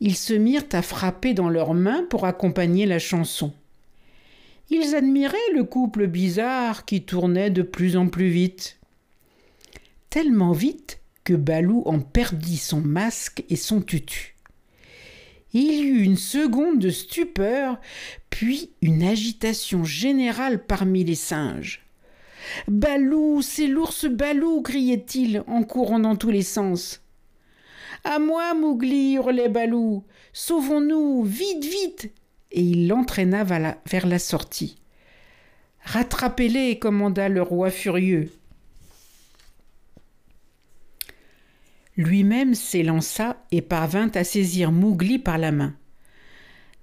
Ils se mirent à frapper dans leurs mains pour accompagner la chanson. Ils admiraient le couple bizarre qui tournait de plus en plus vite. Tellement vite que Balou en perdit son masque et son tutu. Il y eut une seconde de stupeur, puis une agitation générale parmi les singes. Balou, c'est l'ours Balou criait-il en courant dans tous les sens. À moi, Mougli, hurlait Balou. Sauvons-nous, vite, vite Et il l'entraîna vers la sortie. Rattrapez-les, commanda le roi furieux. Lui-même s'élança et parvint à saisir Mougli par la main.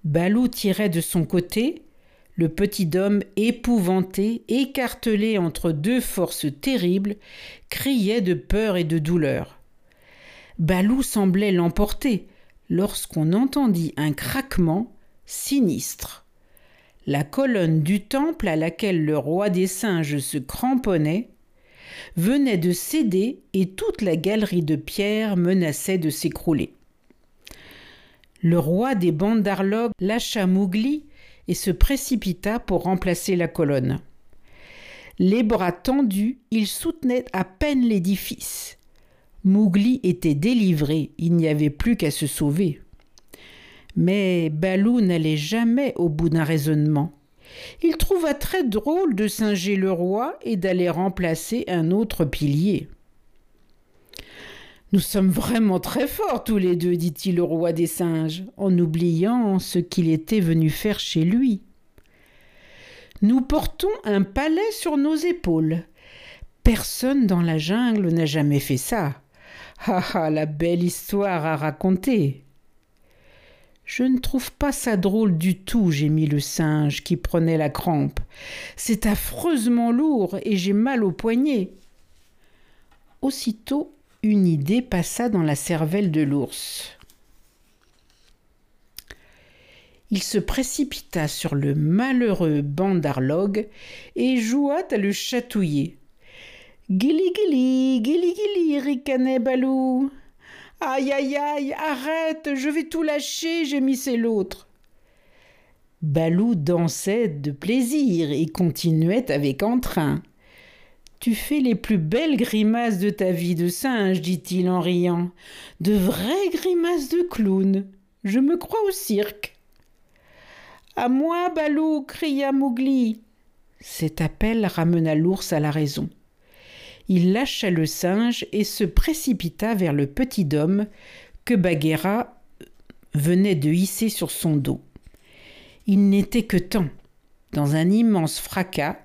Balou tirait de son côté, le petit homme, épouvanté, écartelé entre deux forces terribles, criait de peur et de douleur. Balou semblait l'emporter lorsqu'on entendit un craquement sinistre. La colonne du temple à laquelle le roi des singes se cramponnait venait de céder et toute la galerie de pierre menaçait de s'écrouler. Le roi des Bandarlogues lâcha Mougli et se précipita pour remplacer la colonne. Les bras tendus, il soutenait à peine l'édifice. Mougli était délivré, il n'y avait plus qu'à se sauver. Mais Balou n'allait jamais au bout d'un raisonnement. Il trouva très drôle de singer le roi et d'aller remplacer un autre pilier. Nous sommes vraiment très forts tous les deux, dit-il au roi des singes, en oubliant ce qu'il était venu faire chez lui. Nous portons un palais sur nos épaules. Personne dans la jungle n'a jamais fait ça. Ah ah, la belle histoire à raconter. Je ne trouve pas ça drôle du tout, gémit le singe qui prenait la crampe. C'est affreusement lourd et j'ai mal au poignet. Aussitôt, une idée passa dans la cervelle de l'ours. Il se précipita sur le malheureux bandarlogue et joua à le chatouiller. Gili gili, gili gili, ricanait Balou. Aïe aïe aïe, arrête, je vais tout lâcher, gémissait l'autre. Balou dansait de plaisir et continuait avec entrain. Tu fais les plus belles grimaces de ta vie de singe, dit-il en riant. De vraies grimaces de clown. Je me crois au cirque. À moi, Balou, cria Mowgli. Cet appel ramena l'ours à la raison. Il lâcha le singe et se précipita vers le petit homme que Bagheera venait de hisser sur son dos. Il n'était que temps. Dans un immense fracas,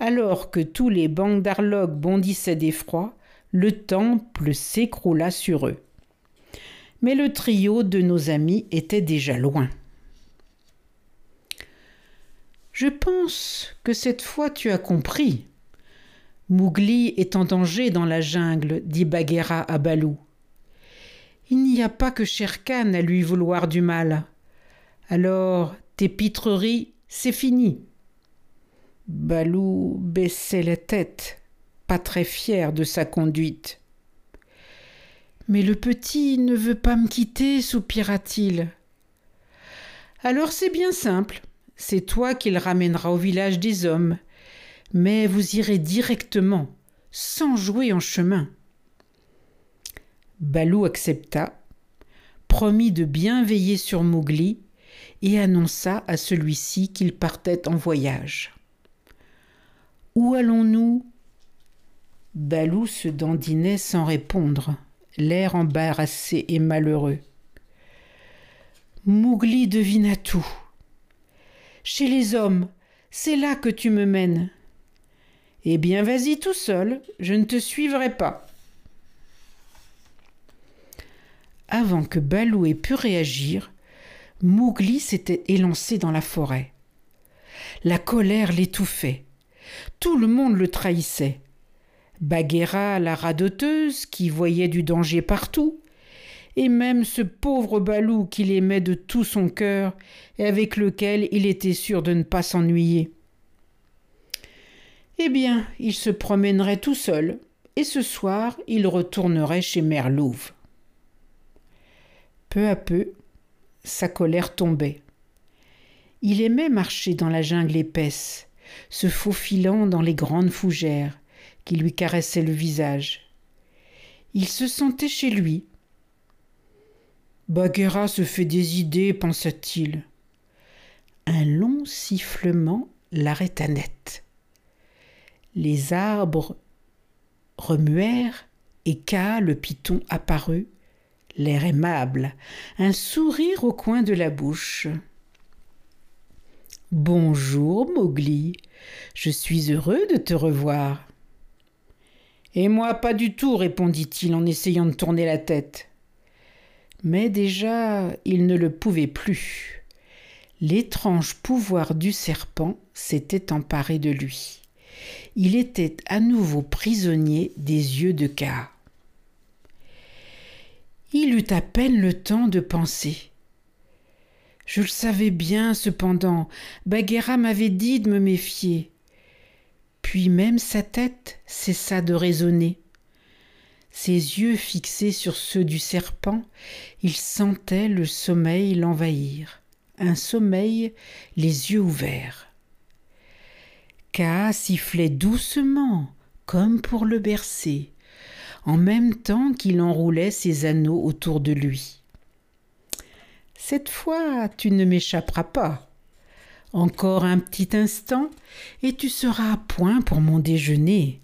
alors que tous les bancs d'arlogues bondissaient d'effroi, le temple s'écroula sur eux. Mais le trio de nos amis était déjà loin. Je pense que cette fois tu as compris. Mougli est en danger dans la jungle, dit Bagheera à Balou. Il n'y a pas que Sherkan à lui vouloir du mal. Alors, tes pitreries, c'est fini. Balou baissait la tête, pas très fier de sa conduite. Mais le petit ne veut pas me quitter, soupira-t-il. Alors c'est bien simple, c'est toi qui le ramèneras au village des hommes, mais vous irez directement, sans jouer en chemin. Balou accepta, promit de bien veiller sur Mowgli et annonça à celui-ci qu'il partait en voyage. Où allons-nous? Balou se dandinait sans répondre, l'air embarrassé et malheureux. Mougli devina tout. Chez les hommes, c'est là que tu me mènes. Eh bien, vas-y tout seul, je ne te suivrai pas. Avant que Balou ait pu réagir, Mougli s'était élancé dans la forêt. La colère l'étouffait. Tout le monde le trahissait. Bagheera, la radoteuse, qui voyait du danger partout, et même ce pauvre Balou qu'il aimait de tout son cœur et avec lequel il était sûr de ne pas s'ennuyer. Eh bien, il se promènerait tout seul, et ce soir il retournerait chez Mère Louve. Peu à peu, sa colère tombait. Il aimait marcher dans la jungle épaisse, se faufilant dans les grandes fougères qui lui caressaient le visage. Il se sentait chez lui. Bagheera se fait des idées, pensa-t-il. Un long sifflement l'arrêta net. Les arbres remuèrent et Ka, le python, apparut, l'air aimable, un sourire au coin de la bouche. Bonjour, Mowgli. Je suis heureux de te revoir. Et moi, pas du tout, répondit-il en essayant de tourner la tête. Mais déjà, il ne le pouvait plus. L'étrange pouvoir du serpent s'était emparé de lui. Il était à nouveau prisonnier des yeux de Ka. Il eut à peine le temps de penser. Je le savais bien, cependant, Bagheera m'avait dit de me méfier. Puis même sa tête cessa de raisonner. Ses yeux fixés sur ceux du serpent, il sentait le sommeil l'envahir, un sommeil les yeux ouverts. Sifflait doucement, comme pour le bercer, en même temps qu'il enroulait ses anneaux autour de lui. Cette fois, tu ne m'échapperas pas. Encore un petit instant, et tu seras à point pour mon déjeuner.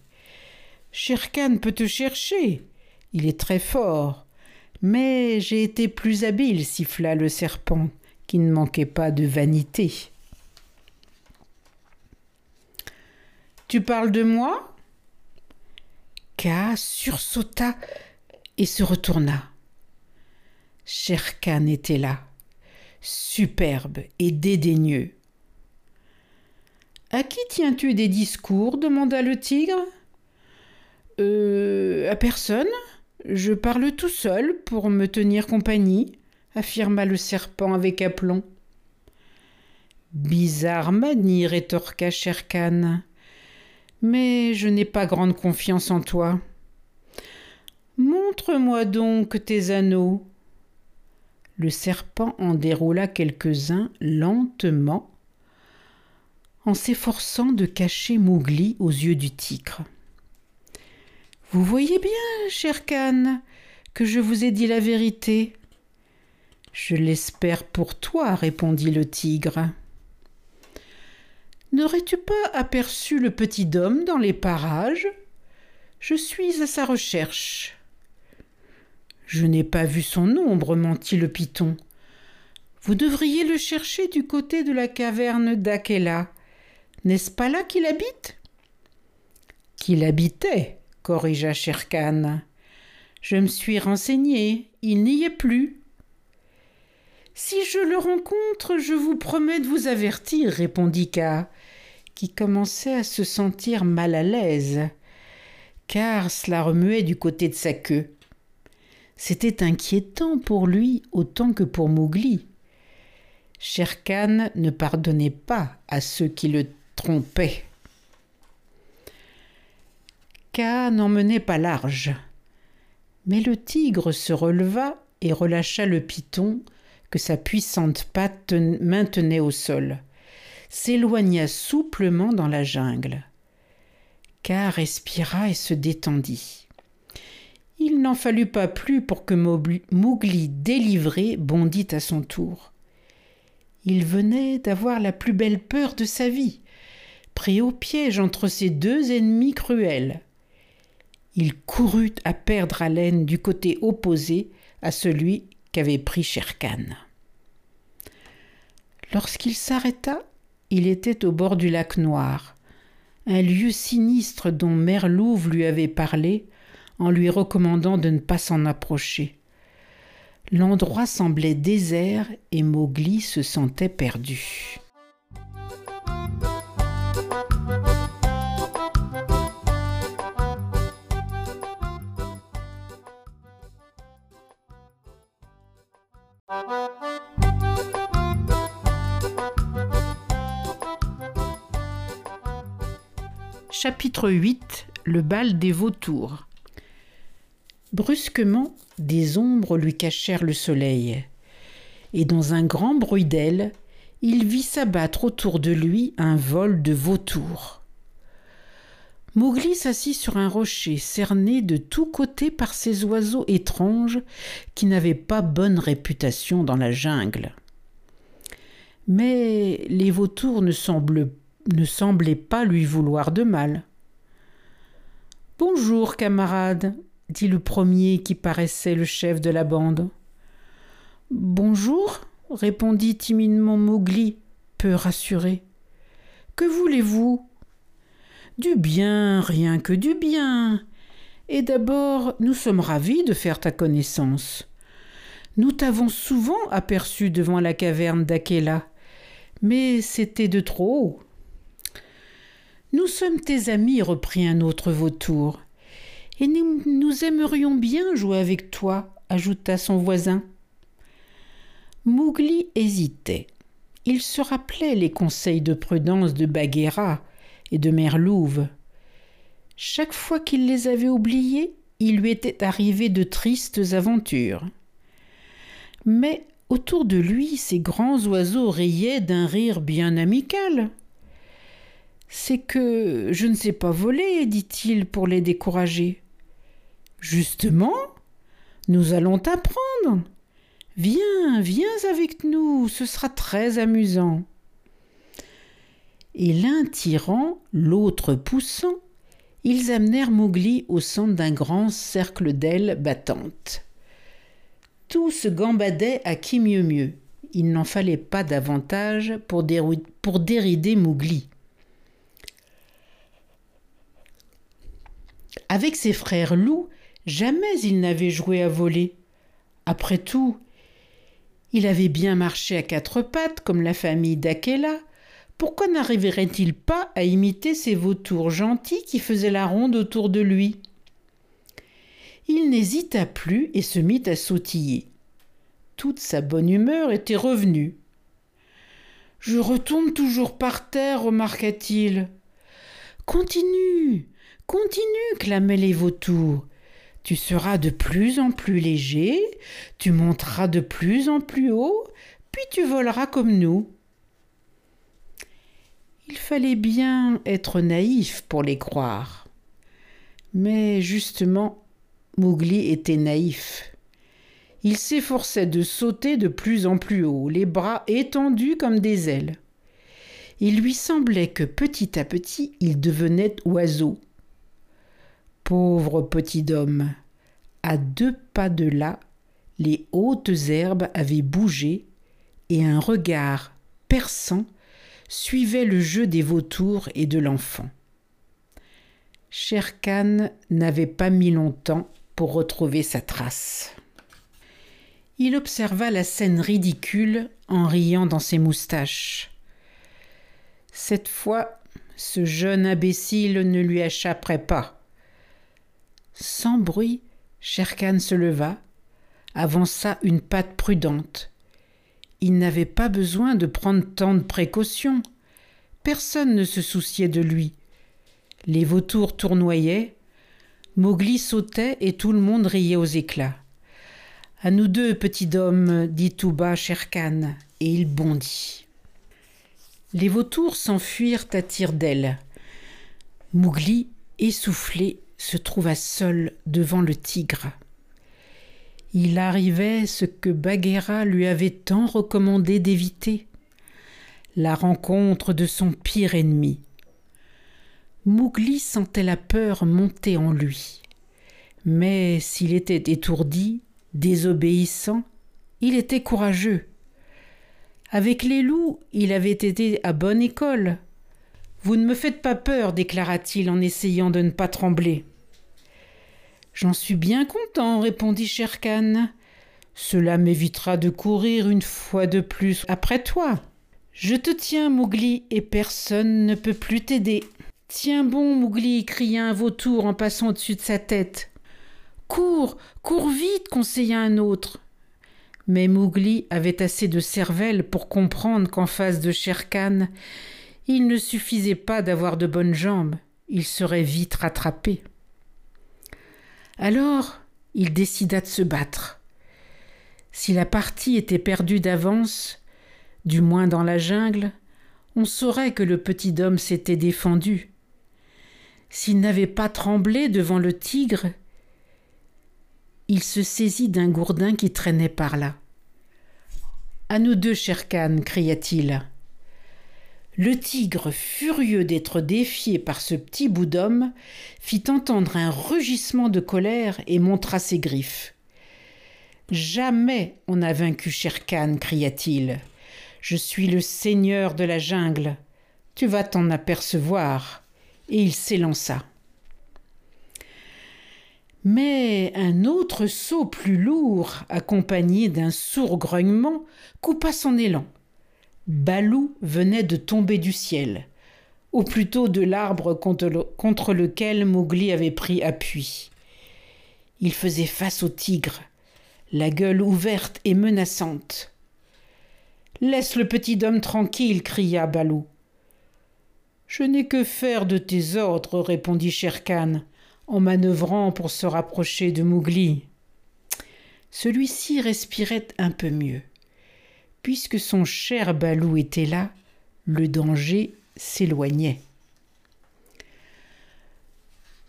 Sherkan peut te chercher. Il est très fort. Mais j'ai été plus habile, siffla le serpent, qui ne manquait pas de vanité. Tu parles de moi? Ka sursauta et se retourna. Sherkan était là, superbe et dédaigneux. À qui tiens-tu des discours? demanda le tigre. Euh, à personne. Je parle tout seul pour me tenir compagnie, affirma le serpent avec aplomb. Bizarre manie, rétorqua Sherkan. Mais je n'ai pas grande confiance en toi. Montre-moi donc tes anneaux. Le serpent en déroula quelques-uns lentement en s'efforçant de cacher Mowgli aux yeux du tigre. Vous voyez bien, cher Khan, que je vous ai dit la vérité. Je l'espère pour toi, répondit le tigre. N'aurais-tu pas aperçu le petit homme dans les parages? Je suis à sa recherche. Je n'ai pas vu son ombre, mentit le python. Vous devriez le chercher du côté de la caverne d'Akela. N'est-ce pas là qu'il habite? Qu'il habitait, corrigea Sherkan. Je me suis renseigné, il n'y est plus. Si je le rencontre, je vous promets de vous avertir, répondit Ka, qui commençait à se sentir mal à l'aise, car cela remuait du côté de sa queue. C'était inquiétant pour lui autant que pour Mowgli. Sherkan ne pardonnait pas à ceux qui le trompait. Ka n'en menait pas large. Mais le tigre se releva et relâcha le python que sa puissante patte maintenait au sol, s'éloigna souplement dans la jungle. Ka respira et se détendit. Il n'en fallut pas plus pour que Mowgli, délivré, bondit à son tour. Il venait d'avoir la plus belle peur de sa vie pris au piège entre ces deux ennemis cruels. Il courut à perdre haleine du côté opposé à celui qu'avait pris Sherkan. Lorsqu'il s'arrêta, il était au bord du lac Noir, un lieu sinistre dont Merlouve lui avait parlé en lui recommandant de ne pas s'en approcher. L'endroit semblait désert et Mowgli se sentait perdu. Chapitre 8 Le bal des vautours Brusquement, des ombres lui cachèrent le soleil, et dans un grand bruit d'ailes, il vit s'abattre autour de lui un vol de vautours. Mowgli s'assit sur un rocher cerné de tous côtés par ces oiseaux étranges qui n'avaient pas bonne réputation dans la jungle. Mais les vautours ne, ne semblaient pas lui vouloir de mal. Bonjour, camarade, dit le premier qui paraissait le chef de la bande. Bonjour, répondit timidement Mowgli, peu rassuré. Que voulez-vous? Du bien, rien que du bien. Et d'abord, nous sommes ravis de faire ta connaissance. Nous t'avons souvent aperçu devant la caverne d'Akela, mais c'était de trop. Nous sommes tes amis, reprit un autre vautour, et nous, nous aimerions bien jouer avec toi, ajouta son voisin. Mowgli hésitait. Il se rappelait les conseils de prudence de Bagheera et de Merlouve. Chaque fois qu'il les avait oubliés, il lui était arrivé de tristes aventures. Mais autour de lui, ces grands oiseaux riaient d'un rire bien amical. C'est que je ne sais pas voler, dit-il pour les décourager. Justement, nous allons t'apprendre. Viens, viens avec nous, ce sera très amusant. Et l'un tirant, l'autre poussant, ils amenèrent Mowgli au centre d'un grand cercle d'ailes battantes. Tout se gambadait à qui mieux mieux. Il n'en fallait pas davantage pour, pour dérider Mowgli. Avec ses frères loups, jamais il n'avait joué à voler. Après tout, il avait bien marché à quatre pattes comme la famille d'Akela. Pourquoi n'arriverait-il pas à imiter ces vautours gentils qui faisaient la ronde autour de lui? Il n'hésita plus et se mit à sautiller. Toute sa bonne humeur était revenue. Je retombe toujours par terre, remarqua-t-il. Continue, continue, clamaient les vautours. Tu seras de plus en plus léger, tu monteras de plus en plus haut, puis tu voleras comme nous. Il fallait bien être naïf pour les croire. Mais justement, Mowgli était naïf. Il s'efforçait de sauter de plus en plus haut, les bras étendus comme des ailes. Il lui semblait que petit à petit il devenait oiseau, Pauvre petit homme. À deux pas de là, les hautes herbes avaient bougé et un regard perçant suivait le jeu des vautours et de l'enfant. Sherkan n'avait pas mis longtemps pour retrouver sa trace. Il observa la scène ridicule en riant dans ses moustaches. Cette fois, ce jeune imbécile ne lui échapperait pas. Sans bruit, Sherkan se leva, avança une patte prudente. Il n'avait pas besoin de prendre tant de précautions. Personne ne se souciait de lui. Les vautours tournoyaient, Mowgli sautait et tout le monde riait aux éclats. À nous deux, petit homme, dit tout bas Sherkan, et il bondit. Les vautours s'enfuirent à tire-d'aile. Mowgli, essoufflé, se trouva seul devant le tigre. Il arrivait ce que Bagheera lui avait tant recommandé d'éviter la rencontre de son pire ennemi. Mowgli sentait la peur monter en lui. Mais s'il était étourdi, désobéissant, il était courageux. Avec les loups, il avait été à bonne école. Vous ne me faites pas peur, déclara-t-il en essayant de ne pas trembler. J'en suis bien content, répondit Sherkan. Cela m'évitera de courir une fois de plus après toi. Je te tiens, Mowgli, et personne ne peut plus t'aider. Tiens bon, Mowgli, cria un vautour en passant au-dessus de sa tête. Cours, cours vite, conseilla un autre. Mais Mowgli avait assez de cervelle pour comprendre qu'en face de Sherkan, il ne suffisait pas d'avoir de bonnes jambes, il serait vite rattrapé. Alors il décida de se battre. Si la partie était perdue d'avance, du moins dans la jungle, on saurait que le petit homme s'était défendu. s'il n'avait pas tremblé devant le tigre, il se saisit d'un gourdin qui traînait par là. À nous deux, cher Khan, cria-t-il. Le tigre, furieux d'être défié par ce petit bout d'homme, fit entendre un rugissement de colère et montra ses griffes. Jamais on n'a vaincu Sherkan, cria-t-il. Je suis le seigneur de la jungle. Tu vas t'en apercevoir. Et il s'élança. Mais un autre saut plus lourd, accompagné d'un sourd grognement, coupa son élan. Balou venait de tomber du ciel, ou plutôt de l'arbre contre, lequel Mowgli avait pris appui. Il faisait face au tigre, la gueule ouverte et menaçante. Laisse le petit homme tranquille, cria Balou. Je n'ai que faire de tes ordres, répondit Sherkan en manœuvrant pour se rapprocher de Mowgli. Celui-ci respirait un peu mieux. Puisque son cher Balou était là, le danger s'éloignait.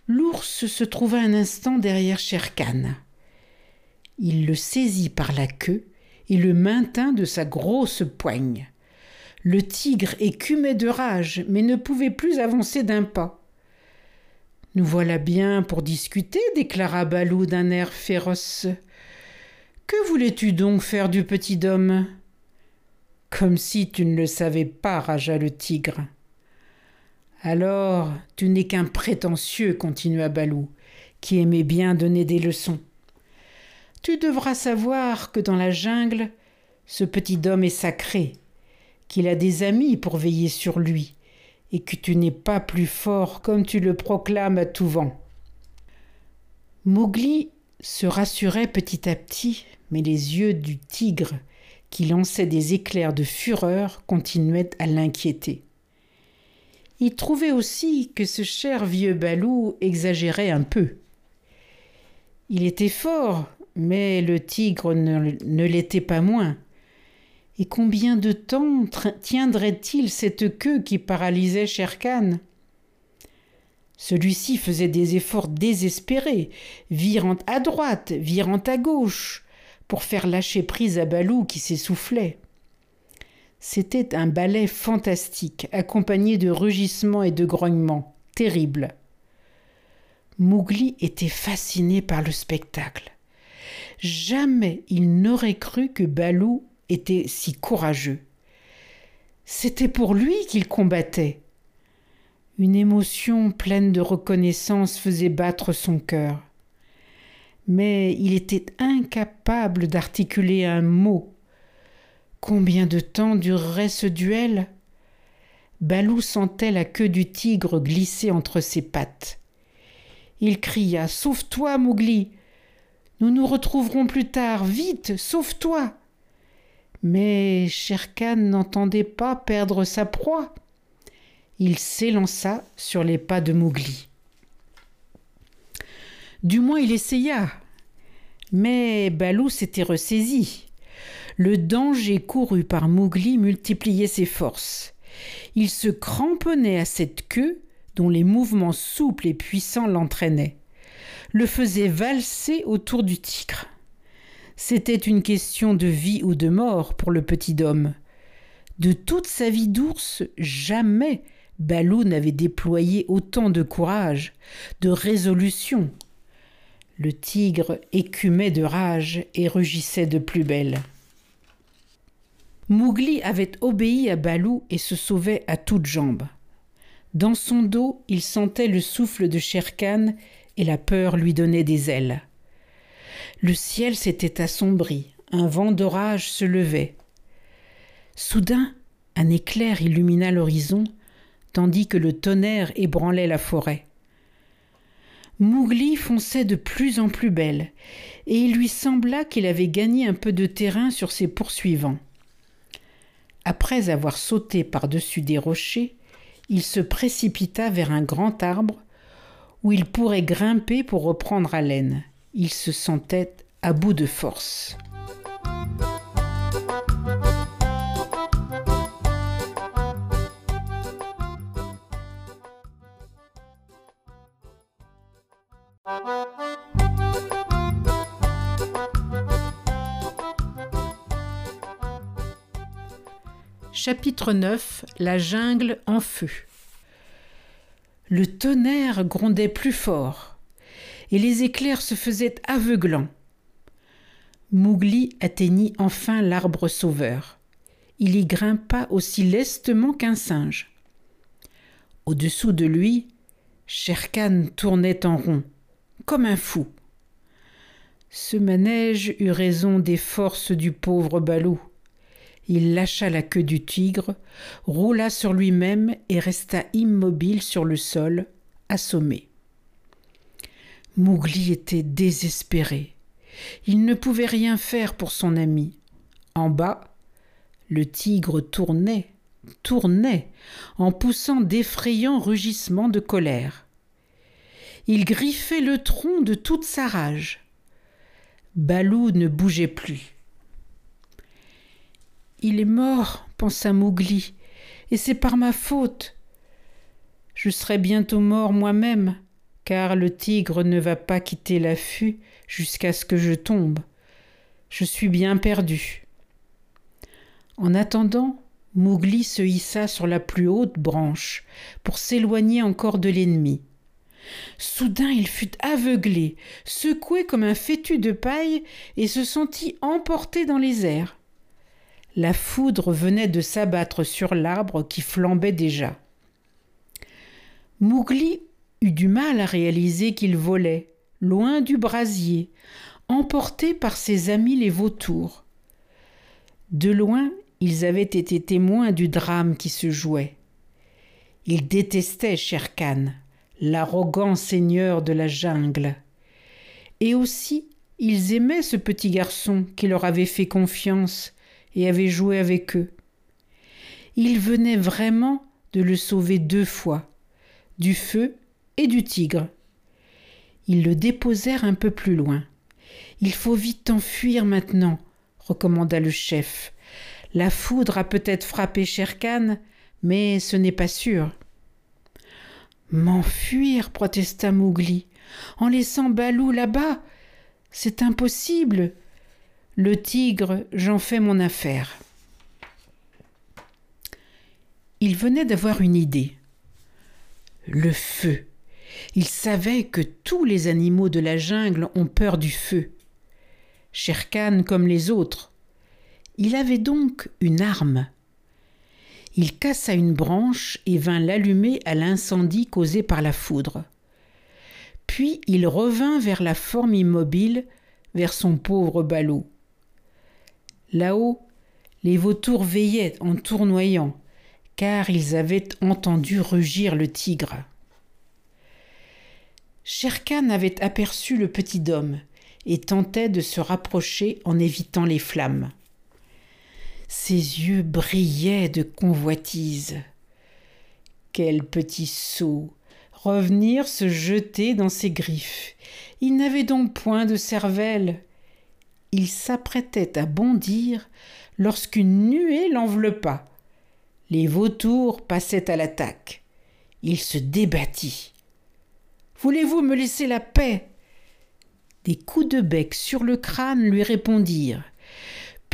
L'ours se trouva un instant derrière Sherkan. Il le saisit par la queue et le maintint de sa grosse poigne. Le tigre écumait de rage, mais ne pouvait plus avancer d'un pas. Nous voilà bien pour discuter, déclara Balou d'un air féroce. Que voulais-tu donc faire du petit homme Comme si tu ne le savais pas, ragea le tigre. Alors, tu n'es qu'un prétentieux, continua Balou, qui aimait bien donner des leçons. Tu devras savoir que dans la jungle, ce petit homme est sacré, qu'il a des amis pour veiller sur lui, et que tu n'es pas plus fort comme tu le proclames à tout vent. Mowgli se rassurait petit à petit, mais les yeux du tigre, qui lançait des éclairs de fureur, continuaient à l'inquiéter. Il trouvait aussi que ce cher vieux Balou exagérait un peu. Il était fort, mais le tigre ne, l'était pas moins. Et combien de temps tiendrait-il cette queue qui paralysait Sherkan Celui-ci faisait des efforts désespérés, virant à droite, virant à gauche, pour faire lâcher prise à Balou qui s'essoufflait. C'était un ballet fantastique, accompagné de rugissements et de grognements, terribles. Mowgli était fasciné par le spectacle. Jamais il n'aurait cru que Balou était si courageux. C'était pour lui qu'il combattait. Une émotion pleine de reconnaissance faisait battre son cœur. Mais il était incapable d'articuler un mot. Combien de temps durerait ce duel? Balou sentait la queue du tigre glisser entre ses pattes. Il cria Sauve-toi, Mowgli nous nous retrouverons plus tard. Vite, sauve-toi. Mais Sherkan n'entendait pas perdre sa proie. Il s'élança sur les pas de Mowgli. Du moins il essaya. Mais Balou s'était ressaisi. Le danger couru par Mowgli multipliait ses forces. Il se cramponnait à cette queue dont les mouvements souples et puissants l'entraînaient le faisait valser autour du tigre. C'était une question de vie ou de mort pour le petit homme. De toute sa vie d'ours, jamais Balou n'avait déployé autant de courage, de résolution. Le tigre écumait de rage et rugissait de plus belle. Mougli avait obéi à Balou et se sauvait à toutes jambes. Dans son dos, il sentait le souffle de Sherkan et la peur lui donnait des ailes. Le ciel s'était assombri, un vent d'orage se levait. Soudain, un éclair illumina l'horizon, tandis que le tonnerre ébranlait la forêt. Mougli fonçait de plus en plus belle, et il lui sembla qu'il avait gagné un peu de terrain sur ses poursuivants. Après avoir sauté par-dessus des rochers, il se précipita vers un grand arbre où il pourrait grimper pour reprendre haleine. Il se sentait à bout de force. Chapitre 9 La jungle en feu. Le tonnerre grondait plus fort et les éclairs se faisaient aveuglants. Mougli atteignit enfin l'arbre sauveur. Il y grimpa aussi lestement qu'un singe. Au-dessous de lui, Sherkan tournait en rond comme un fou. Ce manège eut raison des forces du pauvre Balou. Il lâcha la queue du tigre, roula sur lui-même et resta immobile sur le sol, assommé. Mougli était désespéré. Il ne pouvait rien faire pour son ami. En bas, le tigre tournait, tournait, en poussant d'effrayants rugissements de colère. Il griffait le tronc de toute sa rage. Balou ne bougeait plus. Il est mort, pensa Mougli, et c'est par ma faute. Je serai bientôt mort moi-même, car le tigre ne va pas quitter l'affût jusqu'à ce que je tombe. Je suis bien perdu. En attendant, Mougli se hissa sur la plus haute branche pour s'éloigner encore de l'ennemi. Soudain il fut aveuglé, secoué comme un fétu de paille, et se sentit emporté dans les airs. La foudre venait de s'abattre sur l'arbre qui flambait déjà. Mougli eut du mal à réaliser qu'il volait, loin du brasier, emporté par ses amis les vautours. De loin, ils avaient été témoins du drame qui se jouait. Ils détestaient Sherkan, l'arrogant seigneur de la jungle. Et aussi, ils aimaient ce petit garçon qui leur avait fait confiance et avait joué avec eux. Il venait vraiment de le sauver deux fois, du feu et du tigre. Ils le déposèrent un peu plus loin. Il faut vite enfuir maintenant, recommanda le chef. La foudre a peut-être frappé Sherkan, mais ce n'est pas sûr. M'enfuir, protesta Mougli, en laissant Balou là-bas. C'est impossible. Le tigre, j'en fais mon affaire. Il venait d'avoir une idée. Le feu. Il savait que tous les animaux de la jungle ont peur du feu. Sherkan comme les autres. Il avait donc une arme. Il cassa une branche et vint l'allumer à l'incendie causé par la foudre. Puis il revint vers la forme immobile, vers son pauvre ballot. Là-haut, les vautours veillaient en tournoyant, car ils avaient entendu rugir le tigre. Sherkan avait aperçu le petit homme et tentait de se rapprocher en évitant les flammes. Ses yeux brillaient de convoitise. Quel petit sot Revenir se jeter dans ses griffes. Il n'avait donc point de cervelle il s'apprêtait à bondir lorsqu'une nuée l'enveloppa. Les vautours passaient à l'attaque. Il se débattit. Voulez-vous me laisser la paix? Des coups de bec sur le crâne lui répondirent.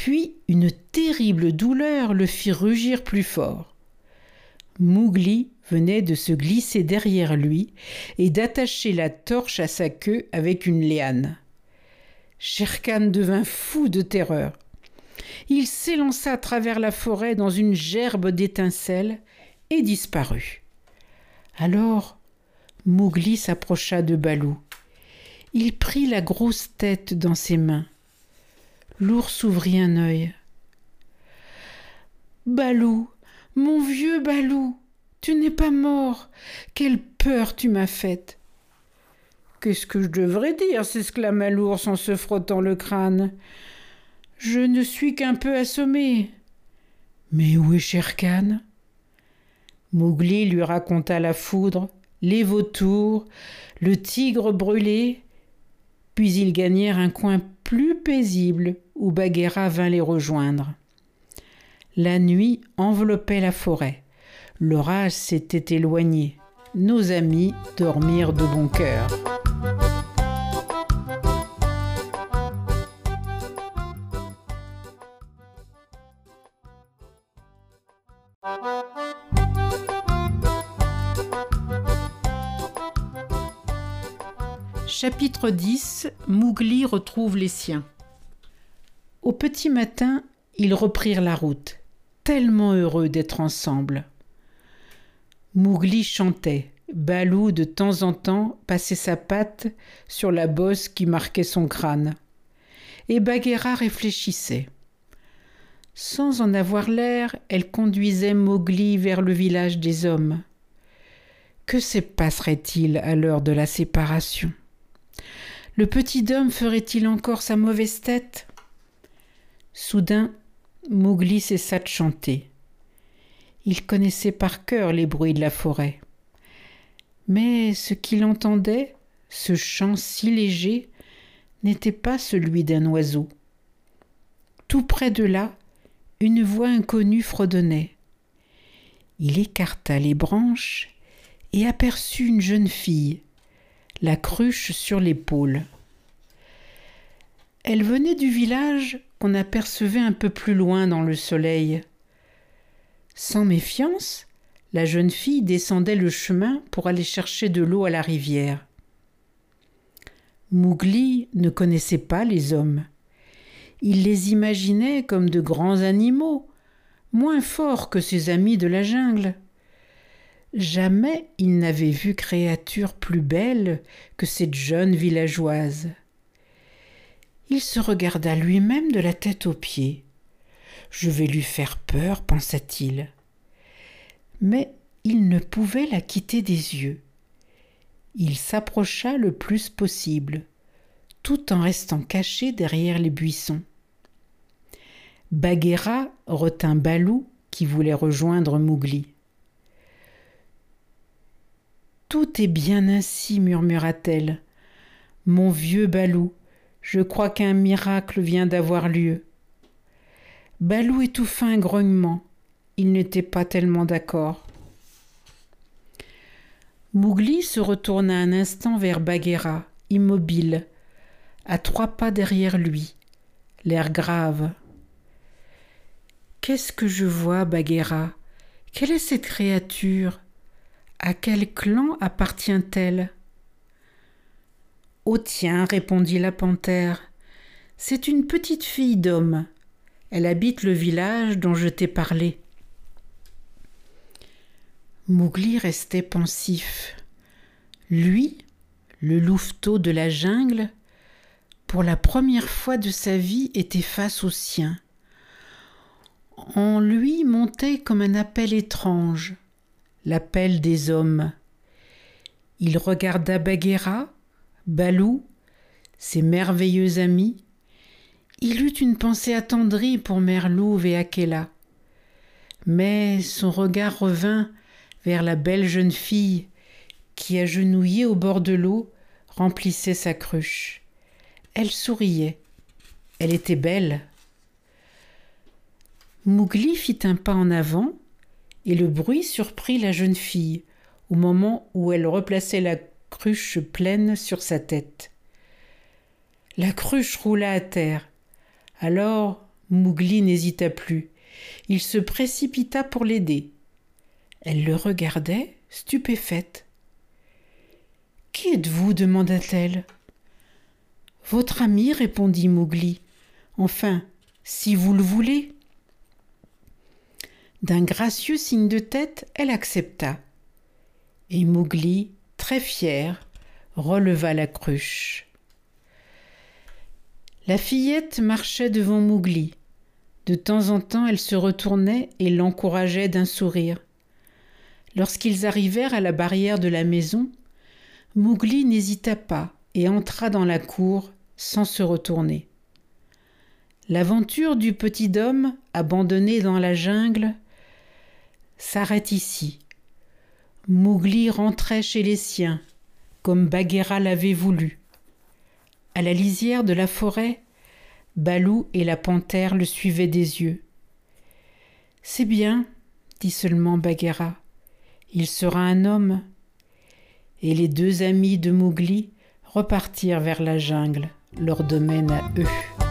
Puis une terrible douleur le fit rugir plus fort. Mougli venait de se glisser derrière lui et d'attacher la torche à sa queue avec une liane. Sherkan devint fou de terreur. Il s'élança à travers la forêt dans une gerbe d'étincelles et disparut. Alors Mougli s'approcha de Balou. Il prit la grosse tête dans ses mains. L'ours ouvrit un œil. Balou, mon vieux Balou, tu n'es pas mort. Quelle peur tu m'as faite. Qu'est-ce que je devrais dire s'exclama l'ours en se frottant le crâne. Je ne suis qu'un peu assommé. Mais où est Sherkan? Mowgli lui raconta la foudre, les vautours, le tigre brûlé, puis ils gagnèrent un coin plus paisible où Bagheera vint les rejoindre. La nuit enveloppait la forêt. L'orage s'était éloigné. Nos amis dormirent de bon cœur. Chapitre 10 Mougli retrouve les siens. Au petit matin, ils reprirent la route, tellement heureux d'être ensemble. Mougli chantait. Balou, de temps en temps, passait sa patte sur la bosse qui marquait son crâne. Et Bagheera réfléchissait. Sans en avoir l'air, elle conduisait Mowgli vers le village des hommes. Que se passerait-il à l'heure de la séparation? Le petit homme ferait-il encore sa mauvaise tête? Soudain, Mowgli cessa de chanter. Il connaissait par cœur les bruits de la forêt. Mais ce qu'il entendait, ce chant si léger, n'était pas celui d'un oiseau. Tout près de là, une voix inconnue fredonnait. Il écarta les branches et aperçut une jeune fille, la cruche sur l'épaule. Elle venait du village qu'on apercevait un peu plus loin dans le soleil. Sans méfiance, la jeune fille descendait le chemin pour aller chercher de l'eau à la rivière. Mougli ne connaissait pas les hommes. Il les imaginait comme de grands animaux, moins forts que ses amis de la jungle. Jamais il n'avait vu créature plus belle que cette jeune villageoise. Il se regarda lui-même de la tête aux pieds. Je vais lui faire peur, pensa-t-il. Mais il ne pouvait la quitter des yeux. Il s'approcha le plus possible, tout en restant caché derrière les buissons. Bagheera retint Balou qui voulait rejoindre Mowgli. Tout est bien ainsi, murmura-t-elle. Mon vieux Balou, je crois qu'un miracle vient d'avoir lieu. Balou étouffa un grognement. Il n'était pas tellement d'accord. Mougli se retourna un instant vers Bagheera, immobile, à trois pas derrière lui, l'air grave. Qu'est-ce que je vois, Bagheera? Quelle est cette créature? À quel clan appartient-elle? Au tien, répondit la panthère. C'est une petite fille d'homme. Elle habite le village dont je t'ai parlé. Mougli restait pensif. Lui, le louveteau de la jungle, pour la première fois de sa vie était face au sien. En lui montait comme un appel étrange, l'appel des hommes. Il regarda Bagheera, Balou, ses merveilleux amis, il eut une pensée attendrie pour Merlouve et Akela. Mais son regard revint vers la belle jeune fille qui, agenouillée au bord de l'eau, remplissait sa cruche. Elle souriait. Elle était belle. Mougli fit un pas en avant, et le bruit surprit la jeune fille au moment où elle replaçait la cruche pleine sur sa tête. La cruche roula à terre. Alors Mougli n'hésita plus. Il se précipita pour l'aider. Elle le regardait, stupéfaite. Qui êtes-vous? demanda-t-elle. Votre ami, répondit Mougli. Enfin, si vous le voulez. D'un gracieux signe de tête, elle accepta. Et Mougli très fière, releva la cruche. La fillette marchait devant Mougli. De temps en temps, elle se retournait et l'encourageait d'un sourire. Lorsqu'ils arrivèrent à la barrière de la maison, Mougli n'hésita pas et entra dans la cour sans se retourner. L'aventure du petit homme, abandonné dans la jungle, s'arrête ici. Mougli rentrait chez les siens, comme Bagheera l'avait voulu. À la lisière de la forêt, Balou et la panthère le suivaient des yeux. C'est bien, dit seulement Bagheera. Il sera un homme. Et les deux amis de Mougli repartirent vers la jungle, leur domaine à eux.